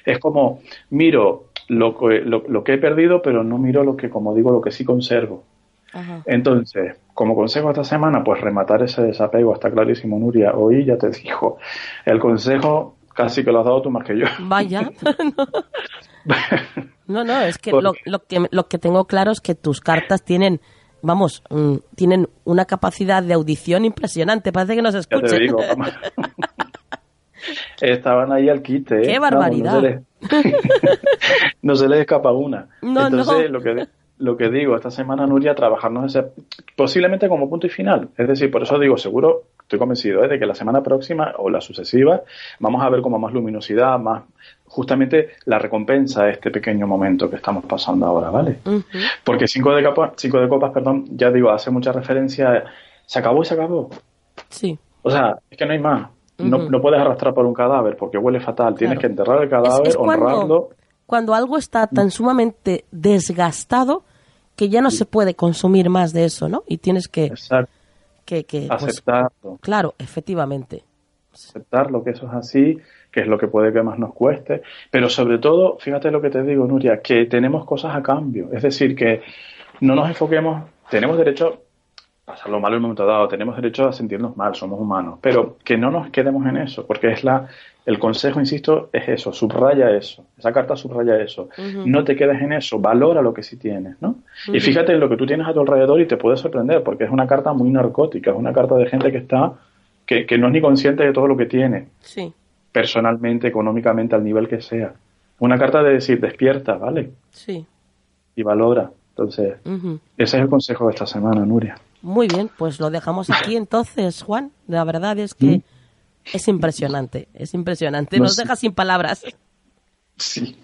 Es como, miro lo que, lo que he perdido, pero no miro lo que, como digo, lo que sí conservo. Entonces, como consejo esta semana, pues rematar ese desapego, está clarísimo, Nuria. Hoy ya te dijo, el consejo casi que lo has dado tú más que yo. Vaya. no, no, es que, lo, que lo que tengo claro es que tus cartas tienen, vamos, mm, tienen una capacidad de audición impresionante. Parece que nos escuchan. Digo, Estaban ahí al quite. ¿eh? ¡Qué barbaridad! no, se les, escapa una. Entonces, lo que lo que digo, esta semana, Nuria, trabajarnos ese, posiblemente como punto y final. Es decir, por eso digo, seguro, estoy convencido ¿eh? de que la semana próxima o la sucesiva vamos a ver como más luminosidad, más justamente la recompensa de este pequeño momento que estamos pasando ahora, ¿vale? Porque cinco de, copas, cinco de copas, perdón, ya digo, hace mucha referencia, se acabó y se acabó. Sí. O sea, es que no hay más. no, no, puedes arrastrar por un cadáver porque huele fatal. Tienes que enterrar el cadáver, honrarlo. Cuando algo está tan mm. sumamente desgastado que ya no se puede consumir más de eso, ¿no? Y tienes que... Que, que pues, Aceptarlo. claro, efectivamente. Aceptar lo que eso es así, que es lo que puede que más nos cueste. Pero sobre todo, fíjate lo que te digo, Nuria, que tenemos cosas a cambio. Es decir, que no nos enfoquemos, tenemos derecho a pasarlo mal en un momento dado, tenemos derecho a sentirnos mal, somos humanos, pero que no nos quedemos en eso, porque es la el consejo, insisto, es eso, subraya eso, esa carta subraya eso. No te quedes en eso, valora lo que sí tienes, ¿no? Y fíjate en lo que tú tienes a tu alrededor y te puede sorprender, porque es una carta muy narcótica, es una carta de gente que está, que, no es ni consciente de todo lo que tiene. Sí. Personalmente, económicamente, al nivel que sea. Una carta de decir, despierta, ¿vale? Sí. Y valora. Entonces, ese es el consejo de esta semana, Nuria. Muy bien, pues lo dejamos aquí entonces, Juan. La verdad es que... ¿Mm? Es impresionante, es impresionante. Nos deja sin palabras. Sí,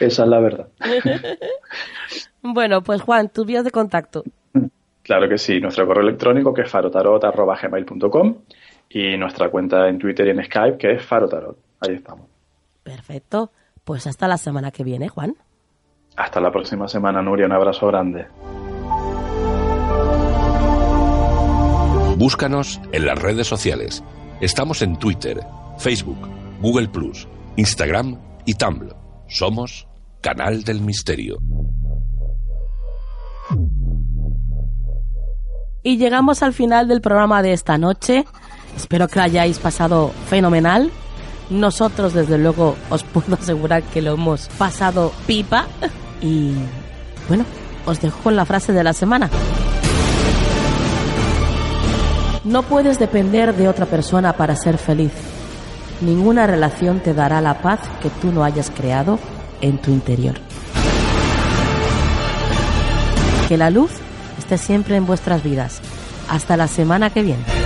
esa es la verdad. bueno, pues Juan, tus vías de contacto. Claro que sí, nuestro correo electrónico que es farotarot.gmail.com y nuestra cuenta en Twitter y en Skype que es farotarot. Ahí estamos. Perfecto. Pues hasta la semana que viene, Juan. Hasta la próxima semana, Nuria. Un abrazo grande. Búscanos en las redes sociales Estamos en Twitter, Facebook, Google Plus, Instagram y Tumblr. Somos Canal del Misterio. Y llegamos al final del programa de esta noche. Espero que lo hayáis pasado fenomenal. Nosotros, desde luego, os puedo asegurar que lo hemos pasado pipa. Y bueno, os dejo con la frase de la semana. No puedes depender de otra persona para ser feliz. Ninguna relación te dará la paz que tú no hayas creado en tu interior. Que la luz esté siempre en vuestras vidas. Hasta la semana que viene.